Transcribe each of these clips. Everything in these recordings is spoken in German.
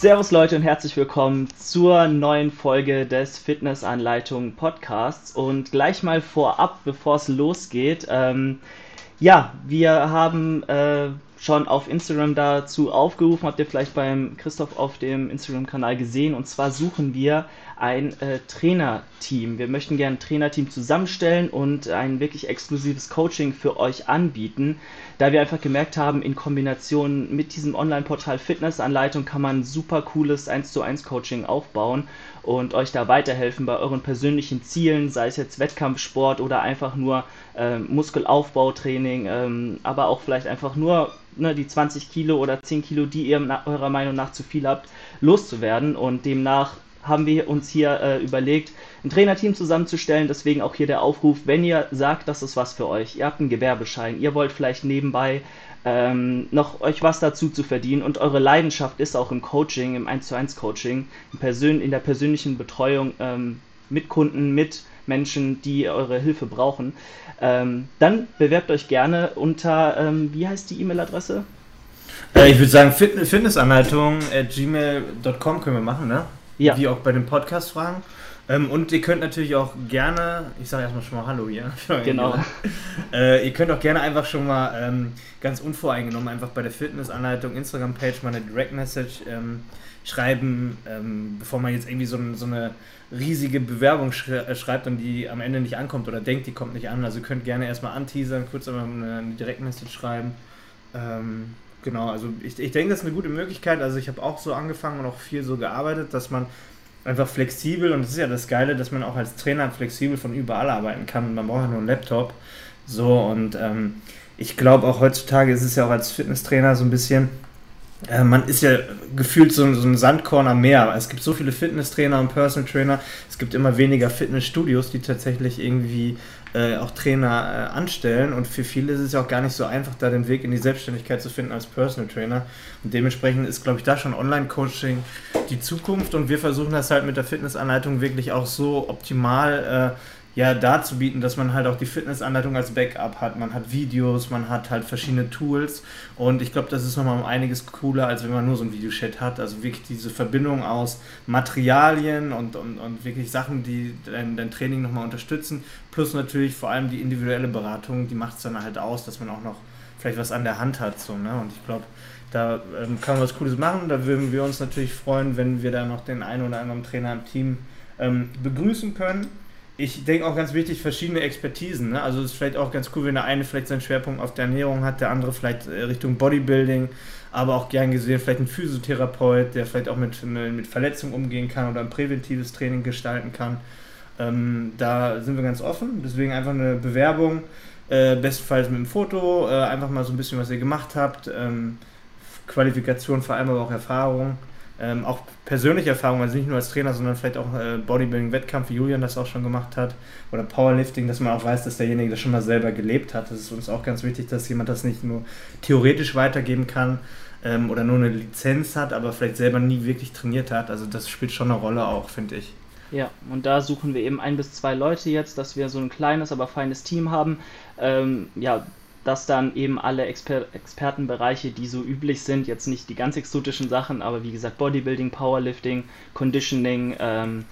Servus Leute und herzlich willkommen zur neuen Folge des Fitnessanleitung Podcasts. Und gleich mal vorab, bevor es losgeht, ähm, ja, wir haben äh, schon auf Instagram dazu aufgerufen, habt ihr vielleicht beim Christoph auf dem Instagram-Kanal gesehen. Und zwar suchen wir ein äh, Trainerteam. Wir möchten gerne ein Trainerteam zusammenstellen und ein wirklich exklusives Coaching für euch anbieten, da wir einfach gemerkt haben, in Kombination mit diesem Online-Portal Fitnessanleitung kann man super cooles 1 zu 1 Coaching aufbauen und euch da weiterhelfen bei euren persönlichen Zielen, sei es jetzt Wettkampfsport oder einfach nur äh, Muskelaufbautraining, ähm, aber auch vielleicht einfach nur ne, die 20 Kilo oder 10 Kilo, die ihr eurer Meinung nach zu viel habt, loszuwerden. Und demnach haben wir uns hier äh, überlegt, ein Trainerteam zusammenzustellen. Deswegen auch hier der Aufruf, wenn ihr sagt, das ist was für euch, ihr habt einen Gewerbeschein, ihr wollt vielleicht nebenbei ähm, noch euch was dazu zu verdienen. Und eure Leidenschaft ist auch im Coaching, im 1 zu 1 Coaching, in, in der persönlichen Betreuung ähm, mit Kunden, mit Menschen, die eure Hilfe brauchen, ähm, dann bewerbt euch gerne unter, ähm, wie heißt die E-Mail-Adresse? Äh, ich würde sagen, Fitnessanleitung at gmail.com können wir machen, ne? Ja. Wie auch bei den Podcast-Fragen. Ähm, und ihr könnt natürlich auch gerne, ich sage erstmal schon mal Hallo hier. Genau. äh, ihr könnt auch gerne einfach schon mal ähm, ganz unvoreingenommen einfach bei der Fitnessanleitung Instagram-Page mal eine Direct Message ähm, schreiben, ähm, bevor man jetzt irgendwie so, so eine riesige Bewerbung äh, schreibt und die am Ende nicht ankommt oder denkt, die kommt nicht an. Also ihr könnt gerne erstmal anteasern, kurz einmal eine, eine Direct Message schreiben. Ähm, genau, also ich, ich denke, das ist eine gute Möglichkeit. Also ich habe auch so angefangen und auch viel so gearbeitet, dass man einfach flexibel und das ist ja das Geile, dass man auch als Trainer flexibel von überall arbeiten kann man braucht ja nur einen Laptop. So und ähm, ich glaube auch heutzutage ist es ja auch als Fitnesstrainer so ein bisschen, äh, man ist ja gefühlt so, so, ein Sandkorn am Meer. Es gibt so viele Fitnesstrainer und Personal Trainer, es gibt immer weniger Fitnessstudios, die tatsächlich irgendwie äh, auch Trainer äh, anstellen. Und für viele ist es ja auch gar nicht so einfach, da den Weg in die Selbstständigkeit zu finden als Personal Trainer. Und dementsprechend ist, glaube ich, da schon Online-Coaching die Zukunft. Und wir versuchen das halt mit der Fitnessanleitung wirklich auch so optimal äh, ja, darzubieten, dass man halt auch die Fitnessanleitung als Backup hat. Man hat Videos, man hat halt verschiedene Tools und ich glaube, das ist nochmal um einiges cooler, als wenn man nur so ein Videochat hat. Also wirklich diese Verbindung aus Materialien und, und, und wirklich Sachen, die dein, dein Training nochmal unterstützen, plus natürlich vor allem die individuelle Beratung, die macht es dann halt aus, dass man auch noch vielleicht was an der Hand hat. So, ne? Und ich glaube, da ähm, kann man was Cooles machen. Da würden wir uns natürlich freuen, wenn wir da noch den einen oder anderen Trainer im Team ähm, begrüßen können ich denke auch ganz wichtig, verschiedene Expertisen. Ne? Also es ist vielleicht auch ganz cool, wenn der eine vielleicht seinen Schwerpunkt auf der Ernährung hat, der andere vielleicht äh, Richtung Bodybuilding, aber auch gern gesehen vielleicht ein Physiotherapeut, der vielleicht auch mit, mit Verletzungen umgehen kann oder ein präventives Training gestalten kann. Ähm, da sind wir ganz offen, deswegen einfach eine Bewerbung, äh, bestenfalls mit einem Foto, äh, einfach mal so ein bisschen, was ihr gemacht habt, ähm, Qualifikation vor allem aber auch Erfahrung ähm, auch persönliche Erfahrungen, also nicht nur als Trainer, sondern vielleicht auch äh, Bodybuilding-Wettkampf, wie Julian das auch schon gemacht hat, oder Powerlifting, dass man auch weiß, dass derjenige das schon mal selber gelebt hat. Das ist uns auch ganz wichtig, dass jemand das nicht nur theoretisch weitergeben kann ähm, oder nur eine Lizenz hat, aber vielleicht selber nie wirklich trainiert hat. Also das spielt schon eine Rolle auch, finde ich. Ja, und da suchen wir eben ein bis zwei Leute jetzt, dass wir so ein kleines, aber feines Team haben. Ähm, ja, dass dann eben alle Exper Expertenbereiche, die so üblich sind, jetzt nicht die ganz exotischen Sachen, aber wie gesagt Bodybuilding, Powerlifting, Conditioning, ähm,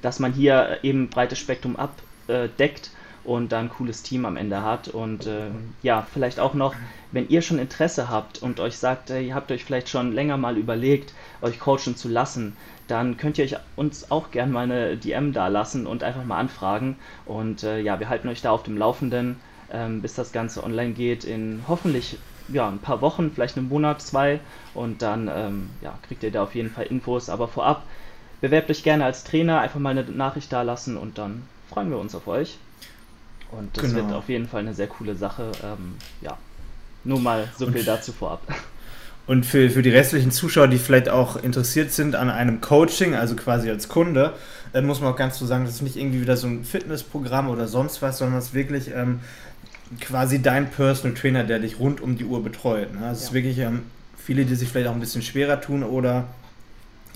dass man hier eben breites Spektrum abdeckt und da ein cooles Team am Ende hat. Und äh, ja, vielleicht auch noch, wenn ihr schon Interesse habt und euch sagt, ihr habt euch vielleicht schon länger mal überlegt, euch coachen zu lassen, dann könnt ihr euch uns auch gerne mal eine DM da lassen und einfach mal anfragen. Und äh, ja, wir halten euch da auf dem Laufenden ähm, bis das Ganze online geht in hoffentlich ja, ein paar Wochen, vielleicht einen Monat, zwei und dann ähm, ja, kriegt ihr da auf jeden Fall Infos. Aber vorab, bewerbt euch gerne als Trainer, einfach mal eine Nachricht da lassen und dann freuen wir uns auf euch. Und das genau. wird auf jeden Fall eine sehr coole Sache. Ähm, ja, nur mal so viel dazu vorab. Und für, für die restlichen Zuschauer, die vielleicht auch interessiert sind an einem Coaching, also quasi als Kunde, äh, muss man auch ganz so sagen, das ist nicht irgendwie wieder so ein Fitnessprogramm oder sonst was, sondern es ist wirklich ähm, quasi dein Personal Trainer, der dich rund um die Uhr betreut. Ne? Also ja. ist wirklich ähm, viele, die sich vielleicht auch ein bisschen schwerer tun oder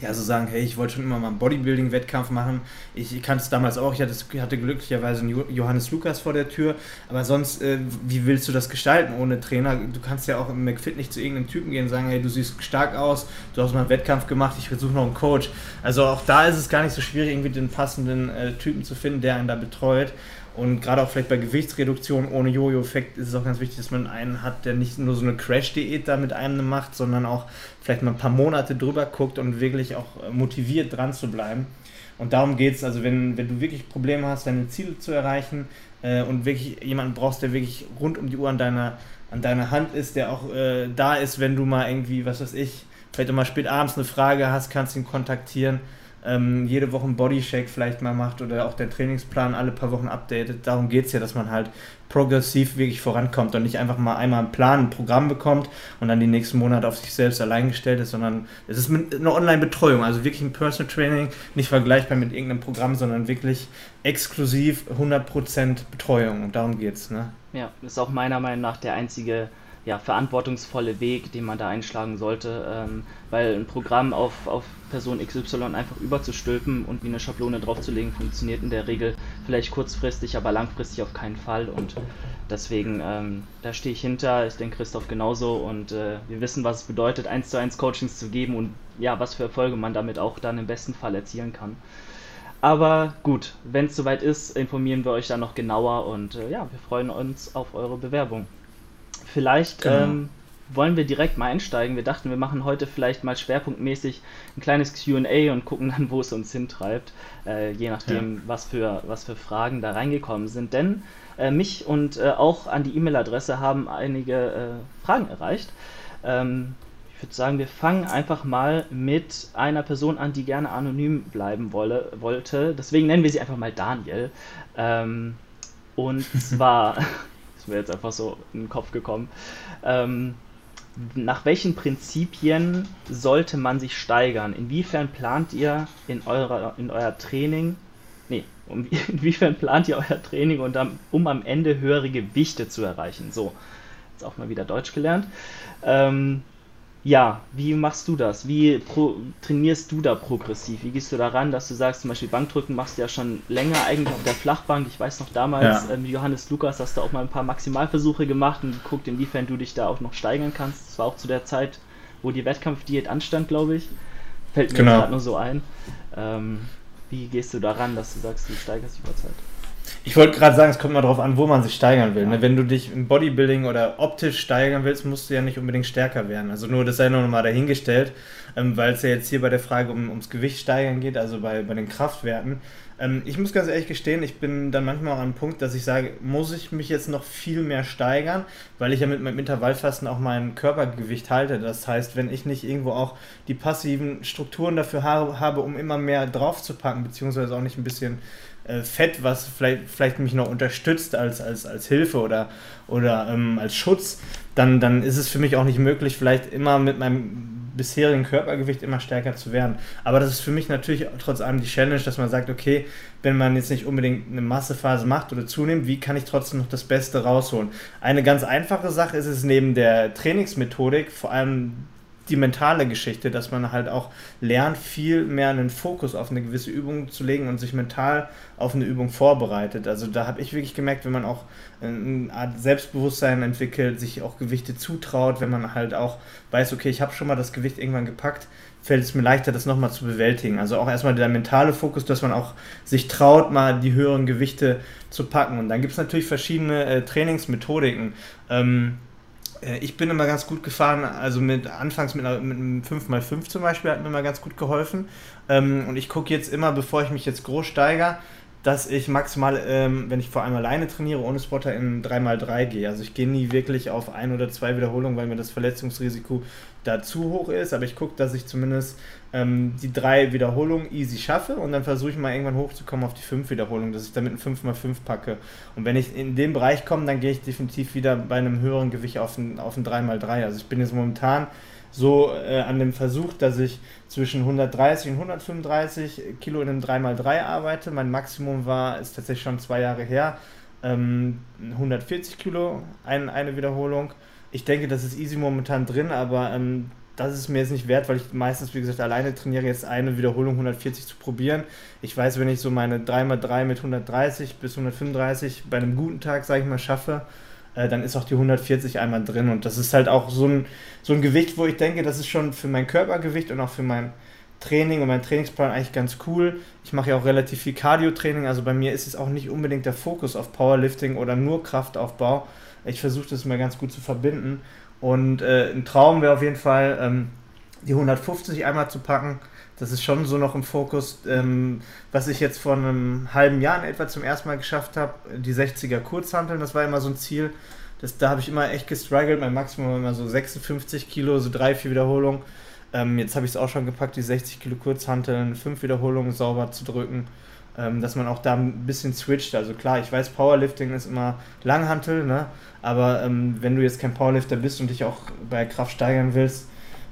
ja, so sagen, hey, ich wollte schon immer mal einen Bodybuilding-Wettkampf machen. Ich, kannte es damals auch, ich hatte, hatte, glücklicherweise einen Johannes Lukas vor der Tür, aber sonst, äh, wie willst du das gestalten ohne Trainer? Du kannst ja auch im McFit nicht zu irgendeinem Typen gehen und sagen, hey, du siehst stark aus, du hast mal einen Wettkampf gemacht, ich versuche noch einen Coach. Also auch da ist es gar nicht so schwierig, irgendwie den passenden äh, Typen zu finden, der einen da betreut. Und gerade auch vielleicht bei Gewichtsreduktion ohne Jojo-Effekt ist es auch ganz wichtig, dass man einen hat, der nicht nur so eine Crash-Diät da mit einem macht, sondern auch vielleicht mal ein paar Monate drüber guckt und wirklich auch motiviert dran zu bleiben. Und darum geht es, also wenn, wenn du wirklich Probleme hast, deine Ziele zu erreichen äh, und wirklich jemanden brauchst, der wirklich rund um die Uhr an deiner, an deiner Hand ist, der auch äh, da ist, wenn du mal irgendwie, was weiß ich, vielleicht mal spät abends eine Frage hast, kannst ihn kontaktieren ähm, jede Woche einen Bodyshake vielleicht mal macht oder auch der Trainingsplan alle paar Wochen updatet. Darum geht es ja, dass man halt progressiv wirklich vorankommt und nicht einfach mal einmal einen Plan, ein Programm bekommt und dann die nächsten Monate auf sich selbst allein gestellt ist, sondern es ist eine Online-Betreuung, also wirklich ein Personal Training, nicht vergleichbar mit irgendeinem Programm, sondern wirklich exklusiv 100% Betreuung und darum geht es. Ne? Ja, ist auch meiner Meinung nach der einzige ja, verantwortungsvolle Weg, den man da einschlagen sollte, ähm, weil ein Programm auf, auf Person XY einfach überzustülpen und wie eine Schablone draufzulegen, funktioniert in der Regel vielleicht kurzfristig, aber langfristig auf keinen Fall und deswegen, ähm, da stehe ich hinter, ich denke Christoph genauso und äh, wir wissen, was es bedeutet, eins zu eins Coachings zu geben und ja, was für Erfolge man damit auch dann im besten Fall erzielen kann. Aber gut, wenn es soweit ist, informieren wir euch dann noch genauer und äh, ja, wir freuen uns auf eure Bewerbung. Vielleicht genau. ähm, wollen wir direkt mal einsteigen. Wir dachten, wir machen heute vielleicht mal schwerpunktmäßig ein kleines QA und gucken dann, wo es uns hintreibt, äh, je nachdem, ja. was, für, was für Fragen da reingekommen sind. Denn äh, mich und äh, auch an die E-Mail-Adresse haben einige äh, Fragen erreicht. Ähm, ich würde sagen, wir fangen einfach mal mit einer Person an, die gerne anonym bleiben wolle, wollte. Deswegen nennen wir sie einfach mal Daniel. Ähm, und zwar ist mir jetzt einfach so in den Kopf gekommen. Ähm, nach welchen Prinzipien sollte man sich steigern? Inwiefern plant ihr in, eurer, in euer Training, nee, inwiefern plant ihr euer Training, und dann, um am Ende höhere Gewichte zu erreichen? So, jetzt auch mal wieder Deutsch gelernt. Ähm, ja, wie machst du das? Wie pro, trainierst du da progressiv? Wie gehst du daran, dass du sagst, zum Beispiel Bankdrücken machst du ja schon länger eigentlich auf der Flachbank. Ich weiß noch damals, ja. ähm, Johannes Lukas, hast du auch mal ein paar Maximalversuche gemacht und geguckt, inwiefern du dich da auch noch steigern kannst. Das war auch zu der Zeit, wo die Wettkampfdiät anstand, glaube ich. Fällt mir genau. gerade nur so ein. Ähm, wie gehst du daran, dass du sagst, du steigerst über Zeit? Ich wollte gerade sagen, es kommt mal darauf an, wo man sich steigern will. Ne? Wenn du dich im Bodybuilding oder optisch steigern willst, musst du ja nicht unbedingt stärker werden. Also nur das sei nur noch mal dahingestellt, ähm, weil es ja jetzt hier bei der Frage um, ums Gewicht steigern geht, also bei, bei den Kraftwerten. Ähm, ich muss ganz ehrlich gestehen, ich bin dann manchmal auch an einem Punkt, dass ich sage, muss ich mich jetzt noch viel mehr steigern, weil ich ja mit meinem Intervallfasten auch mein Körpergewicht halte. Das heißt, wenn ich nicht irgendwo auch die passiven Strukturen dafür habe, um immer mehr draufzupacken, beziehungsweise auch nicht ein bisschen äh, Fett, was vielleicht, vielleicht mich noch unterstützt als, als, als Hilfe oder, oder ähm, als Schutz, dann, dann ist es für mich auch nicht möglich, vielleicht immer mit meinem bisherigen Körpergewicht immer stärker zu werden. Aber das ist für mich natürlich trotz allem die Challenge, dass man sagt, okay, wenn man jetzt nicht unbedingt eine Massephase macht oder zunimmt, wie kann ich trotzdem noch das Beste rausholen? Eine ganz einfache Sache ist es neben der Trainingsmethodik, vor allem die mentale Geschichte, dass man halt auch lernt, viel mehr einen Fokus auf eine gewisse Übung zu legen und sich mental auf eine Übung vorbereitet. Also da habe ich wirklich gemerkt, wenn man auch eine Art Selbstbewusstsein entwickelt, sich auch Gewichte zutraut, wenn man halt auch weiß, okay, ich habe schon mal das Gewicht irgendwann gepackt, fällt es mir leichter, das nochmal zu bewältigen. Also auch erstmal der mentale Fokus, dass man auch sich traut, mal die höheren Gewichte zu packen. Und dann gibt es natürlich verschiedene äh, Trainingsmethodiken. Ähm, äh, ich bin immer ganz gut gefahren, also mit anfangs mit, mit einem 5x5 zum Beispiel hat mir immer ganz gut geholfen. Ähm, und ich gucke jetzt immer, bevor ich mich jetzt groß steigere, dass ich maximal, ähm, wenn ich vor allem alleine trainiere, ohne Spotter in 3x3 gehe. Also ich gehe nie wirklich auf ein oder zwei Wiederholungen, weil mir das Verletzungsrisiko da zu hoch ist. Aber ich gucke, dass ich zumindest ähm, die drei Wiederholungen easy schaffe und dann versuche ich mal irgendwann hochzukommen auf die fünf Wiederholungen, dass ich damit ein 5x5 packe. Und wenn ich in den Bereich komme, dann gehe ich definitiv wieder bei einem höheren Gewicht auf ein, auf ein 3x3. Also ich bin jetzt momentan so äh, an dem Versuch, dass ich zwischen 130 und 135 Kilo in einem 3x3 arbeite. Mein Maximum war, ist tatsächlich schon zwei Jahre her, ähm, 140 Kilo, ein, eine Wiederholung. Ich denke, das ist easy momentan drin, aber ähm, das ist mir jetzt nicht wert, weil ich meistens, wie gesagt, alleine trainiere, jetzt eine Wiederholung 140 zu probieren. Ich weiß, wenn ich so meine 3x3 mit 130 bis 135 bei einem guten Tag, sage ich mal, schaffe, äh, dann ist auch die 140 einmal drin. Und das ist halt auch so ein, so ein Gewicht, wo ich denke, das ist schon für mein Körpergewicht und auch für mein Training und mein Trainingsplan eigentlich ganz cool. Ich mache ja auch relativ viel Cardio-Training, also bei mir ist es auch nicht unbedingt der Fokus auf Powerlifting oder nur Kraftaufbau. Ich versuche das mal ganz gut zu verbinden. Und äh, ein Traum wäre auf jeden Fall, ähm, die 150 einmal zu packen. Das ist schon so noch im Fokus, ähm, was ich jetzt vor einem halben Jahr in etwa zum ersten Mal geschafft habe. Die 60er Kurzhanteln, das war immer so ein Ziel. Das, da habe ich immer echt gestruggelt. Mein Maximum war immer so 56 Kilo, so drei, vier Wiederholungen. Ähm, jetzt habe ich es auch schon gepackt, die 60 Kilo Kurzhanteln, fünf Wiederholungen sauber zu drücken. Ähm, dass man auch da ein bisschen switcht. Also klar, ich weiß, Powerlifting ist immer Langhantel, ne? aber ähm, wenn du jetzt kein Powerlifter bist und dich auch bei Kraft steigern willst,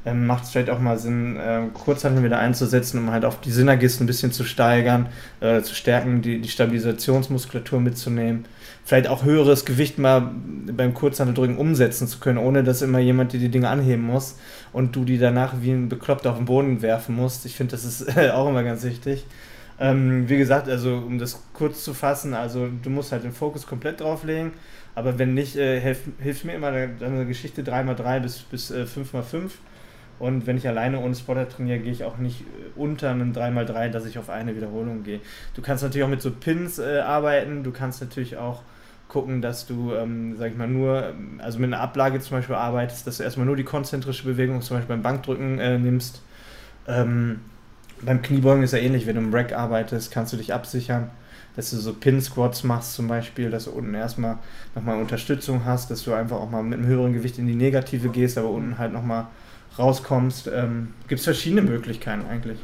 ähm, macht es vielleicht auch mal Sinn, äh, Kurzhanteln wieder einzusetzen, um halt auch die Synergist ein bisschen zu steigern, äh, zu stärken, die, die Stabilisationsmuskulatur mitzunehmen. Vielleicht auch höheres Gewicht mal beim Kurzhanteldrücken umsetzen zu können, ohne dass immer jemand dir die Dinge anheben muss und du die danach wie ein Bekloppter auf den Boden werfen musst. Ich finde, das ist äh, auch immer ganz wichtig. Ähm, wie gesagt, also um das kurz zu fassen, also du musst halt den Fokus komplett drauflegen, aber wenn nicht, äh, hilft, mir immer deine Geschichte 3x3 bis, bis äh, 5x5. Und wenn ich alleine ohne Spotter trainiere, gehe ich auch nicht äh, unter einem 3x3, dass ich auf eine Wiederholung gehe. Du kannst natürlich auch mit so Pins äh, arbeiten, du kannst natürlich auch gucken, dass du, ähm, sag ich mal, nur, also mit einer Ablage zum Beispiel arbeitest, dass du erstmal nur die konzentrische Bewegung, zum Beispiel beim Bankdrücken äh, nimmst. Ähm, beim Kniebeugen ist ja ähnlich, wenn du im Rack arbeitest, kannst du dich absichern, dass du so Pin-Squats machst zum Beispiel, dass du unten erstmal nochmal Unterstützung hast, dass du einfach auch mal mit einem höheren Gewicht in die Negative gehst, aber unten halt nochmal rauskommst. Ähm, gibt es verschiedene Möglichkeiten eigentlich.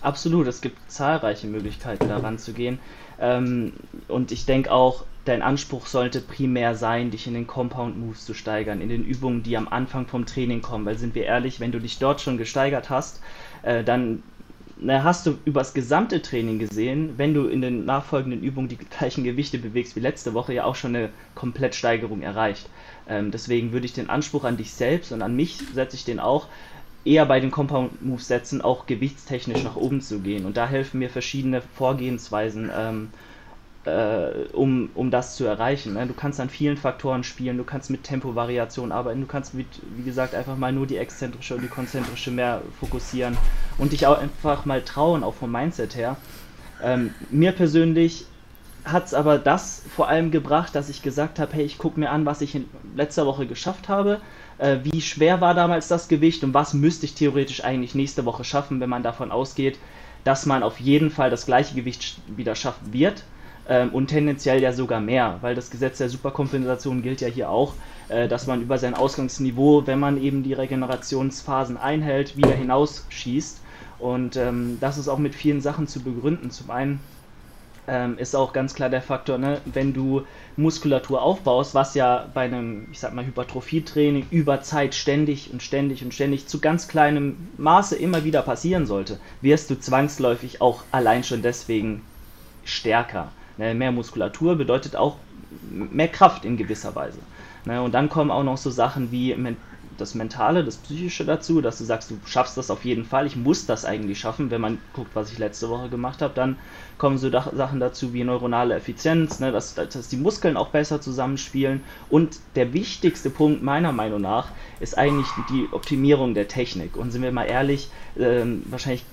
Absolut, es gibt zahlreiche Möglichkeiten daran zu gehen. Ähm, und ich denke auch, dein Anspruch sollte primär sein, dich in den Compound Moves zu steigern, in den Übungen, die am Anfang vom Training kommen. Weil sind wir ehrlich, wenn du dich dort schon gesteigert hast, äh, dann na, hast du übers gesamte Training gesehen, wenn du in den nachfolgenden Übungen die gleichen Gewichte bewegst wie letzte Woche, ja auch schon eine Komplettsteigerung erreicht. Ähm, deswegen würde ich den Anspruch an dich selbst und an mich setze ich den auch, eher bei den Compound Moves setzen, auch gewichtstechnisch nach oben zu gehen. Und da helfen mir verschiedene Vorgehensweisen. Ähm, äh, um, um das zu erreichen. Ne? Du kannst an vielen Faktoren spielen, du kannst mit Tempovariation arbeiten, du kannst mit, wie gesagt, einfach mal nur die exzentrische und die konzentrische mehr fokussieren und dich auch einfach mal trauen, auch vom Mindset her. Ähm, mir persönlich hat es aber das vor allem gebracht, dass ich gesagt habe, hey, ich gucke mir an, was ich in letzter Woche geschafft habe, äh, wie schwer war damals das Gewicht und was müsste ich theoretisch eigentlich nächste Woche schaffen, wenn man davon ausgeht, dass man auf jeden Fall das gleiche Gewicht wieder schaffen wird ähm, und tendenziell ja sogar mehr, weil das Gesetz der Superkompensation gilt ja hier auch, äh, dass man über sein Ausgangsniveau, wenn man eben die Regenerationsphasen einhält, wieder hinausschießt. Und ähm, das ist auch mit vielen Sachen zu begründen. Zum einen ähm, ist auch ganz klar der Faktor, ne, wenn du Muskulatur aufbaust, was ja bei einem, ich sag mal, Hypertrophietraining über Zeit ständig und ständig und ständig zu ganz kleinem Maße immer wieder passieren sollte, wirst du zwangsläufig auch allein schon deswegen stärker. Ne, mehr Muskulatur bedeutet auch mehr Kraft in gewisser Weise. Ne, und dann kommen auch noch so Sachen wie das Mentale, das Psychische dazu, dass du sagst, du schaffst das auf jeden Fall, ich muss das eigentlich schaffen. Wenn man guckt, was ich letzte Woche gemacht habe, dann kommen so Sachen dazu wie neuronale Effizienz, ne, dass, dass die Muskeln auch besser zusammenspielen. Und der wichtigste Punkt meiner Meinung nach ist eigentlich die Optimierung der Technik. Und sind wir mal ehrlich, äh, wahrscheinlich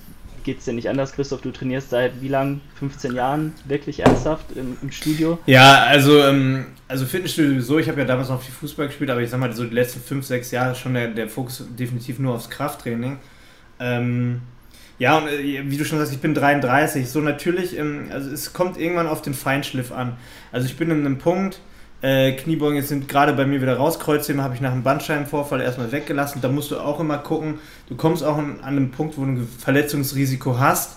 geht es dir nicht anders, Christoph? Du trainierst seit wie lang? 15 Jahren wirklich ernsthaft im, im Studio? Ja, also, ähm, also Fitnessstudio sowieso. Ich habe ja damals noch viel Fußball gespielt, aber ich sag mal, so die letzten 5, 6 Jahre schon der, der Fokus definitiv nur aufs Krafttraining. Ähm, ja, und äh, wie du schon sagst, ich bin 33. So natürlich, ähm, also es kommt irgendwann auf den Feinschliff an. Also ich bin in einem Punkt, äh, Kniebeugen sind gerade bei mir wieder raus. Kreuzheben habe ich nach einem Bandscheibenvorfall erstmal weggelassen. Da musst du auch immer gucken. Du kommst auch an, an einen Punkt, wo du ein Verletzungsrisiko hast.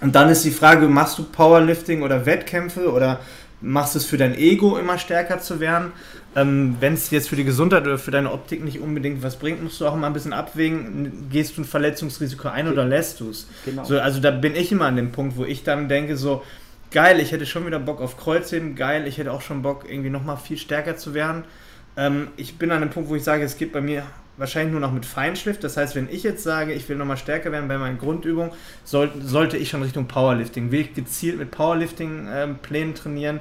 Und dann ist die Frage, machst du Powerlifting oder Wettkämpfe oder machst du es für dein Ego immer stärker zu werden? Ähm, Wenn es jetzt für die Gesundheit oder für deine Optik nicht unbedingt was bringt, musst du auch immer ein bisschen abwägen, gehst du ein Verletzungsrisiko ein oder lässt du es? Genau. So, also da bin ich immer an dem Punkt, wo ich dann denke, so, geil, ich hätte schon wieder Bock auf Kreuzheben, geil, ich hätte auch schon Bock, irgendwie nochmal viel stärker zu werden. Ähm, ich bin an einem Punkt, wo ich sage, es geht bei mir wahrscheinlich nur noch mit Feinschliff. Das heißt, wenn ich jetzt sage, ich will nochmal stärker werden bei meinen Grundübungen, soll, sollte ich schon Richtung Powerlifting, will ich gezielt mit Powerlifting-Plänen ähm, trainieren,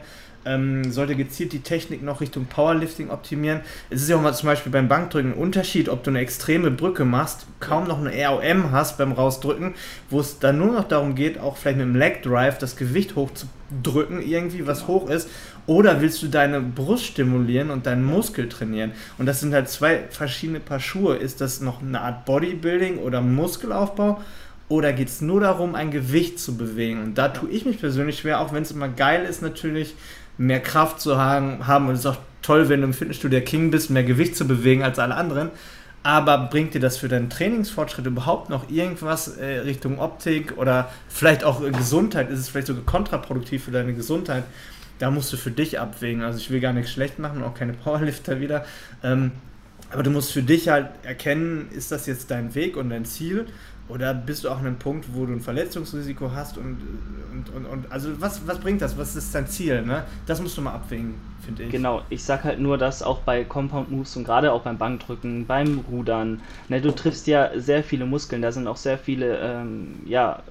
ähm, sollte gezielt die Technik noch Richtung Powerlifting optimieren. Es ist ja auch mal zum Beispiel beim Bankdrücken ein Unterschied, ob du eine extreme Brücke machst, kaum noch eine ROM hast beim Rausdrücken, wo es dann nur noch darum geht, auch vielleicht mit dem Leg Drive das Gewicht hochzudrücken, irgendwie was genau. hoch ist, oder willst du deine Brust stimulieren und deinen Muskel trainieren? Und das sind halt zwei verschiedene Paar Schuhe. Ist das noch eine Art Bodybuilding oder Muskelaufbau? Oder geht es nur darum, ein Gewicht zu bewegen? Und da tue ich mich persönlich schwer, auch wenn es immer geil ist, natürlich mehr Kraft zu haben. Und es ist auch toll, wenn du im Fitnessstudio der King bist, mehr Gewicht zu bewegen als alle anderen. Aber bringt dir das für deinen Trainingsfortschritt überhaupt noch irgendwas äh, Richtung Optik oder vielleicht auch Gesundheit? Ist es vielleicht sogar kontraproduktiv für deine Gesundheit? da musst du für dich abwägen. Also ich will gar nichts schlecht machen, auch keine Powerlifter wieder. Ähm, aber du musst für dich halt erkennen, ist das jetzt dein Weg und dein Ziel oder bist du auch an einem Punkt, wo du ein Verletzungsrisiko hast und, und, und, und also was, was bringt das? Was ist dein Ziel? Ne? Das musst du mal abwägen, finde ich. Genau, ich sag halt nur, dass auch bei Compound Moves und gerade auch beim Bankdrücken, beim Rudern, ne, du triffst ja sehr viele Muskeln, da sind auch sehr viele ähm, ja,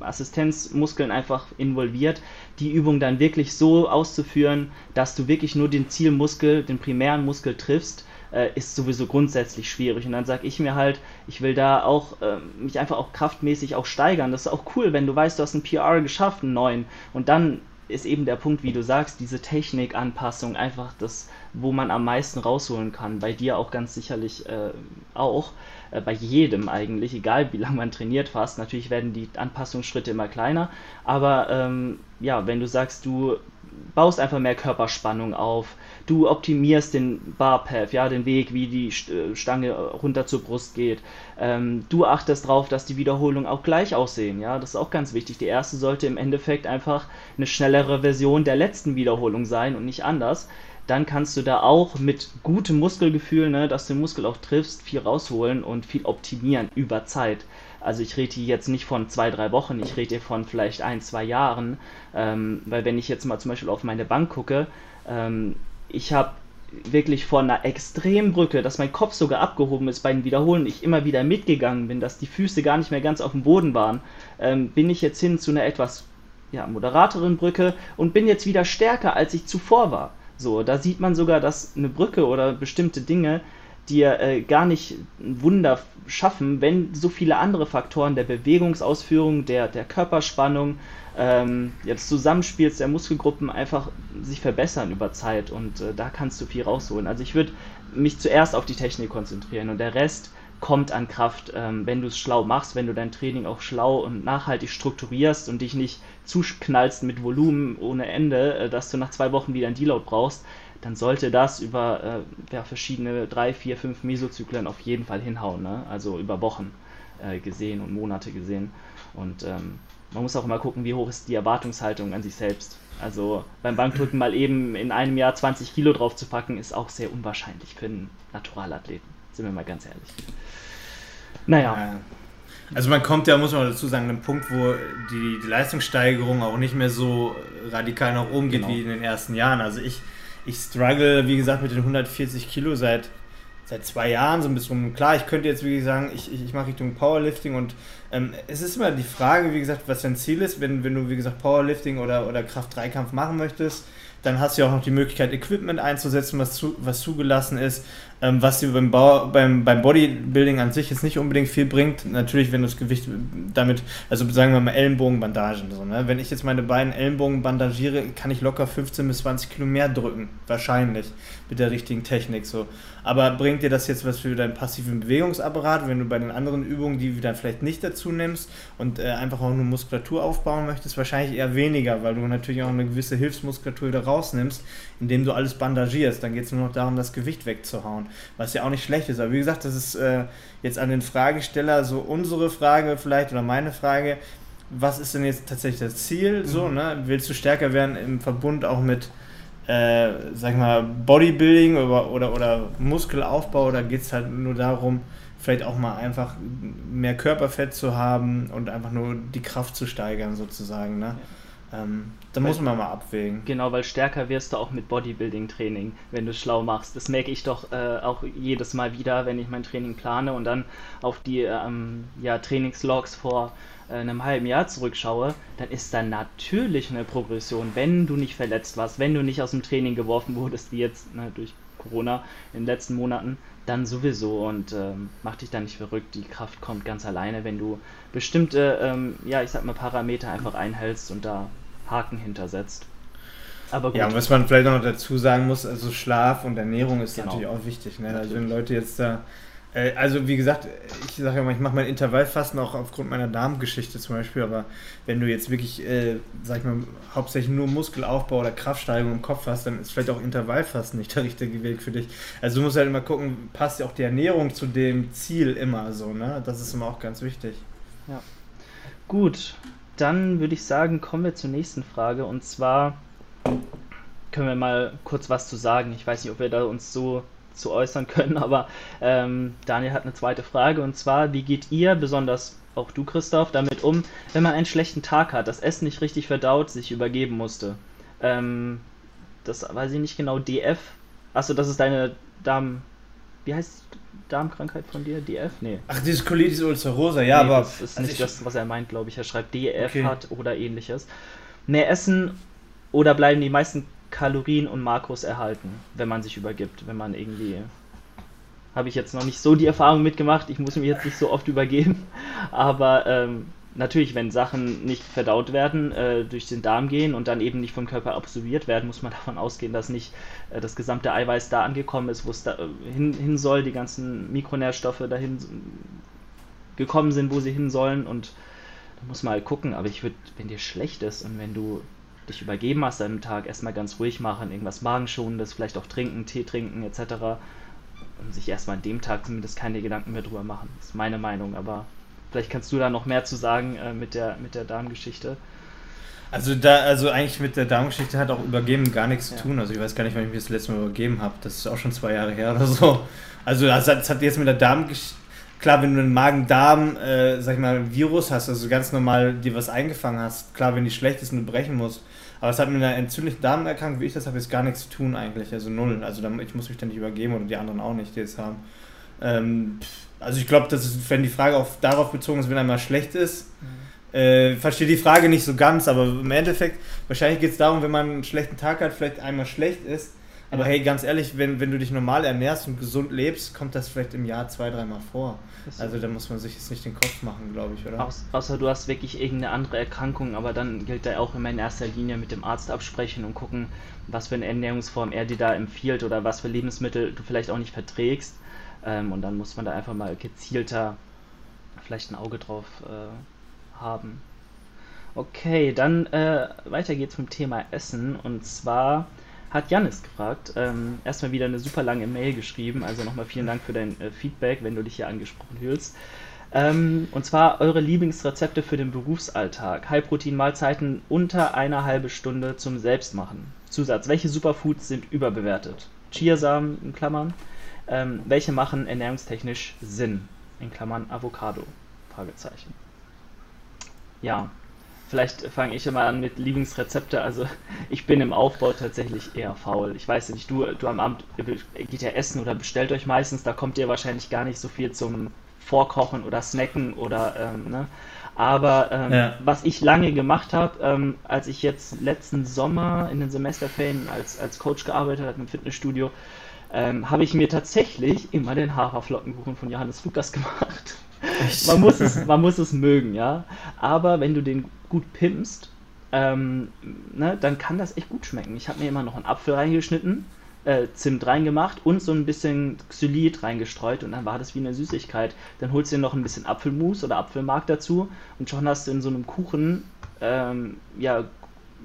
Assistenzmuskeln einfach involviert, die Übung dann wirklich so auszuführen, dass du wirklich nur den Zielmuskel, den primären Muskel triffst äh, ist sowieso grundsätzlich schwierig. Und dann sage ich mir halt, ich will da auch äh, mich einfach auch kraftmäßig auch steigern. Das ist auch cool, wenn du weißt, du hast einen PR geschafft, einen neuen. Und dann ist eben der Punkt, wie du sagst, diese Technikanpassung einfach das, wo man am meisten rausholen kann. Bei dir auch ganz sicherlich äh, auch. Äh, bei jedem eigentlich, egal wie lange man trainiert fast. Natürlich werden die Anpassungsschritte immer kleiner. Aber ähm, ja, wenn du sagst, du baust einfach mehr Körperspannung auf, du optimierst den Barpath, ja, den Weg, wie die äh, Stange runter zur Brust geht. Ähm, du achtest darauf, dass die Wiederholungen auch gleich aussehen, ja, das ist auch ganz wichtig. Die erste sollte im Endeffekt einfach eine schnellere Version der letzten Wiederholung sein und nicht anders. Dann kannst du da auch mit gutem Muskelgefühl, ne, dass du den Muskel auch triffst, viel rausholen und viel optimieren über Zeit. Also ich rede hier jetzt nicht von zwei, drei Wochen, ich rede hier von vielleicht ein, zwei Jahren. Ähm, weil wenn ich jetzt mal zum Beispiel auf meine Bank gucke, ähm, ich habe wirklich von einer Extrembrücke, dass mein Kopf sogar abgehoben ist bei den Wiederholen, ich immer wieder mitgegangen bin, dass die Füße gar nicht mehr ganz auf dem Boden waren, ähm, bin ich jetzt hin zu einer etwas ja, moderateren Brücke und bin jetzt wieder stärker, als ich zuvor war. So, da sieht man sogar, dass eine Brücke oder bestimmte Dinge dir äh, gar nicht ein Wunder schaffen, wenn so viele andere Faktoren der Bewegungsausführung, der, der Körperspannung, ähm, des Zusammenspiels der Muskelgruppen einfach sich verbessern über Zeit und äh, da kannst du viel rausholen. Also ich würde mich zuerst auf die Technik konzentrieren und der Rest kommt an Kraft, ähm, wenn du es schlau machst, wenn du dein Training auch schlau und nachhaltig strukturierst und dich nicht zuknallst mit Volumen ohne Ende, äh, dass du nach zwei Wochen wieder ein Deload brauchst, dann sollte das über äh, ja, verschiedene drei, vier, fünf Mesozyklen auf jeden Fall hinhauen, ne? also über Wochen äh, gesehen und Monate gesehen. Und ähm, man muss auch immer gucken, wie hoch ist die Erwartungshaltung an sich selbst. Also beim Bankdrücken mal eben in einem Jahr 20 Kilo drauf zu packen, ist auch sehr unwahrscheinlich für einen Naturalathleten. Sind wir mal ganz ehrlich. Naja. Also man kommt ja, muss man dazu sagen, an einen Punkt, wo die, die Leistungssteigerung auch nicht mehr so radikal nach oben geht genau. wie in den ersten Jahren. Also ich, ich struggle, wie gesagt, mit den 140 Kilo seit seit zwei Jahren so ein bisschen Klar, ich könnte jetzt wirklich sagen, ich, ich, ich mache Richtung Powerlifting und ähm, es ist immer die Frage, wie gesagt, was dein Ziel ist, wenn, wenn du, wie gesagt, Powerlifting oder, oder Kraft-3-Kampf machen möchtest. Dann hast du ja auch noch die Möglichkeit, Equipment einzusetzen, was, zu, was zugelassen ist ähm, was dir beim, beim, beim Bodybuilding an sich jetzt nicht unbedingt viel bringt. Natürlich, wenn du das Gewicht damit, also sagen wir mal Ellenbogenbandagen. So, ne? Wenn ich jetzt meine beiden Ellenbogen bandagiere, kann ich locker 15 bis 20 Kilo mehr drücken. Wahrscheinlich. Mit der richtigen Technik. So. Aber bringt dir das jetzt was für deinen passiven Bewegungsapparat, wenn du bei den anderen Übungen, die du dann vielleicht nicht dazu nimmst und äh, einfach auch nur Muskulatur aufbauen möchtest, wahrscheinlich eher weniger, weil du natürlich auch eine gewisse Hilfsmuskulatur wieder rausnimmst, indem du alles bandagierst. Dann geht es nur noch darum, das Gewicht wegzuhauen, was ja auch nicht schlecht ist. Aber wie gesagt, das ist äh, jetzt an den Fragesteller so unsere Frage vielleicht oder meine Frage. Was ist denn jetzt tatsächlich das Ziel? So, mhm. ne? Willst du stärker werden im Verbund auch mit, äh, sag ich mal, Bodybuilding oder, oder, oder Muskelaufbau oder geht es halt nur darum, vielleicht auch mal einfach mehr Körperfett zu haben und einfach nur die Kraft zu steigern sozusagen. Ne? Ähm, da muss man mal abwägen. Genau, weil stärker wirst du auch mit Bodybuilding-Training, wenn du es schlau machst. Das merke ich doch äh, auch jedes Mal wieder, wenn ich mein Training plane und dann auf die ähm, ja, Trainingslogs vor äh, einem halben Jahr zurückschaue, dann ist da natürlich eine Progression, wenn du nicht verletzt warst, wenn du nicht aus dem Training geworfen wurdest, wie jetzt ne, durch Corona in den letzten Monaten, dann sowieso und ähm, mach dich da nicht verrückt. Die Kraft kommt ganz alleine, wenn du bestimmte, ähm, ja, ich sag mal, Parameter einfach einhältst und da Haken hintersetzt. Aber gut. Ja, was man vielleicht noch dazu sagen muss, also Schlaf und Ernährung ist genau. natürlich auch wichtig. Ne? Also wenn Leute jetzt da also wie gesagt, ich sage ja mal, ich mache mein Intervallfasten auch aufgrund meiner Darmgeschichte zum Beispiel, aber wenn du jetzt wirklich, äh, sag ich mal, hauptsächlich nur Muskelaufbau oder Kraftsteigerung im Kopf hast, dann ist vielleicht auch Intervallfasten nicht der richtige Weg für dich. Also du musst halt immer gucken, passt ja auch die Ernährung zu dem Ziel immer so, ne? Das ist immer auch ganz wichtig. Ja. Gut, dann würde ich sagen, kommen wir zur nächsten Frage und zwar können wir mal kurz was zu sagen. Ich weiß nicht, ob wir da uns so zu äußern können, aber ähm, Daniel hat eine zweite Frage und zwar, wie geht ihr, besonders auch du Christoph, damit um, wenn man einen schlechten Tag hat, das Essen nicht richtig verdaut, sich übergeben musste? Ähm, das weiß ich nicht genau, DF, achso, das ist deine Darm, wie heißt Darmkrankheit von dir? DF? Nee. Ach, dieses Colitis ulcerosa, ja, nee, aber. Das ist also nicht das, was er meint, glaube ich. Er schreibt DF okay. hat oder ähnliches. Mehr essen oder bleiben die meisten Kalorien und Makros erhalten, wenn man sich übergibt, wenn man irgendwie habe ich jetzt noch nicht so die Erfahrung mitgemacht. Ich muss mich jetzt nicht so oft übergeben. Aber ähm, natürlich, wenn Sachen nicht verdaut werden, äh, durch den Darm gehen und dann eben nicht vom Körper absorbiert werden, muss man davon ausgehen, dass nicht äh, das gesamte Eiweiß da angekommen ist, wo es da äh, hin, hin, soll, die ganzen Mikronährstoffe dahin gekommen sind, wo sie hin sollen. Und da muss man halt gucken. Aber ich würde, wenn dir schlecht ist und wenn du dich übergeben hast an einem Tag, erstmal ganz ruhig machen, irgendwas Magenschonendes, vielleicht auch trinken, Tee trinken etc. Und sich erstmal an dem Tag zumindest keine Gedanken mehr drüber machen. Das ist meine Meinung, aber vielleicht kannst du da noch mehr zu sagen äh, mit, der, mit der Darmgeschichte. Also da, also eigentlich mit der Darmgeschichte hat auch Übergeben gar nichts ja. zu tun. Also ich weiß gar nicht, wann ich mich das letzte Mal übergeben habe. Das ist auch schon zwei Jahre her oder so. Also das hat, das hat jetzt mit der Darmgeschichte klar, wenn du einen Magen-Darm, äh, sag ich mal, Virus hast, also ganz normal dir was eingefangen hast, klar, wenn die schlecht ist und du brechen musst, aber es hat mit einer entzündlichen Darmerkrankung, wie ich das habe, jetzt gar nichts zu tun eigentlich, also null. Also ich muss mich da nicht übergeben oder die anderen auch nicht, die es haben. Ähm, also ich glaube, dass wenn die Frage auf, darauf bezogen ist, wenn einmal schlecht ist, mhm. äh, verstehe die Frage nicht so ganz, aber im Endeffekt, wahrscheinlich geht es darum, wenn man einen schlechten Tag hat, vielleicht einmal schlecht ist, aber hey, ganz ehrlich, wenn, wenn du dich normal ernährst und gesund lebst, kommt das vielleicht im Jahr zwei, dreimal vor. Also da muss man sich jetzt nicht den Kopf machen, glaube ich, oder? Außer, du hast wirklich irgendeine andere Erkrankung, aber dann gilt da auch immer in erster Linie mit dem Arzt absprechen und gucken, was für eine Ernährungsform er dir da empfiehlt oder was für Lebensmittel du vielleicht auch nicht verträgst. Ähm, und dann muss man da einfach mal gezielter vielleicht ein Auge drauf äh, haben. Okay, dann äh, weiter geht's mit dem Thema Essen und zwar hat Janis gefragt. Ähm, erstmal wieder eine super lange Mail geschrieben, also nochmal vielen Dank für dein äh, Feedback, wenn du dich hier angesprochen fühlst. Ähm, und zwar eure Lieblingsrezepte für den Berufsalltag. High-Protein-Mahlzeiten unter einer halben Stunde zum Selbstmachen. Zusatz: Welche Superfoods sind überbewertet? Chiasamen in Klammern. Ähm, welche machen ernährungstechnisch Sinn? In Klammern Avocado. Fragezeichen. Ja, Vielleicht fange ich immer an mit Lieblingsrezepte. Also ich bin im Aufbau tatsächlich eher faul. Ich weiß nicht, du, du am Abend geht ja essen oder bestellt euch meistens, da kommt ihr wahrscheinlich gar nicht so viel zum Vorkochen oder Snacken oder ähm, ne? Aber ähm, ja. was ich lange gemacht habe, ähm, als ich jetzt letzten Sommer in den Semesterferien als, als Coach gearbeitet habe im Fitnessstudio, ähm, habe ich mir tatsächlich immer den Haferflockenkuchen von Johannes Lukas gemacht man, muss es, man muss es mögen, ja. Aber wenn du den gut pimpst, ähm, ne, dann kann das echt gut schmecken. Ich habe mir immer noch einen Apfel reingeschnitten, äh, Zimt reingemacht und so ein bisschen Xylit reingestreut und dann war das wie eine Süßigkeit. Dann holst du dir noch ein bisschen Apfelmus oder Apfelmark dazu und schon hast du in so einem Kuchen ähm, ja,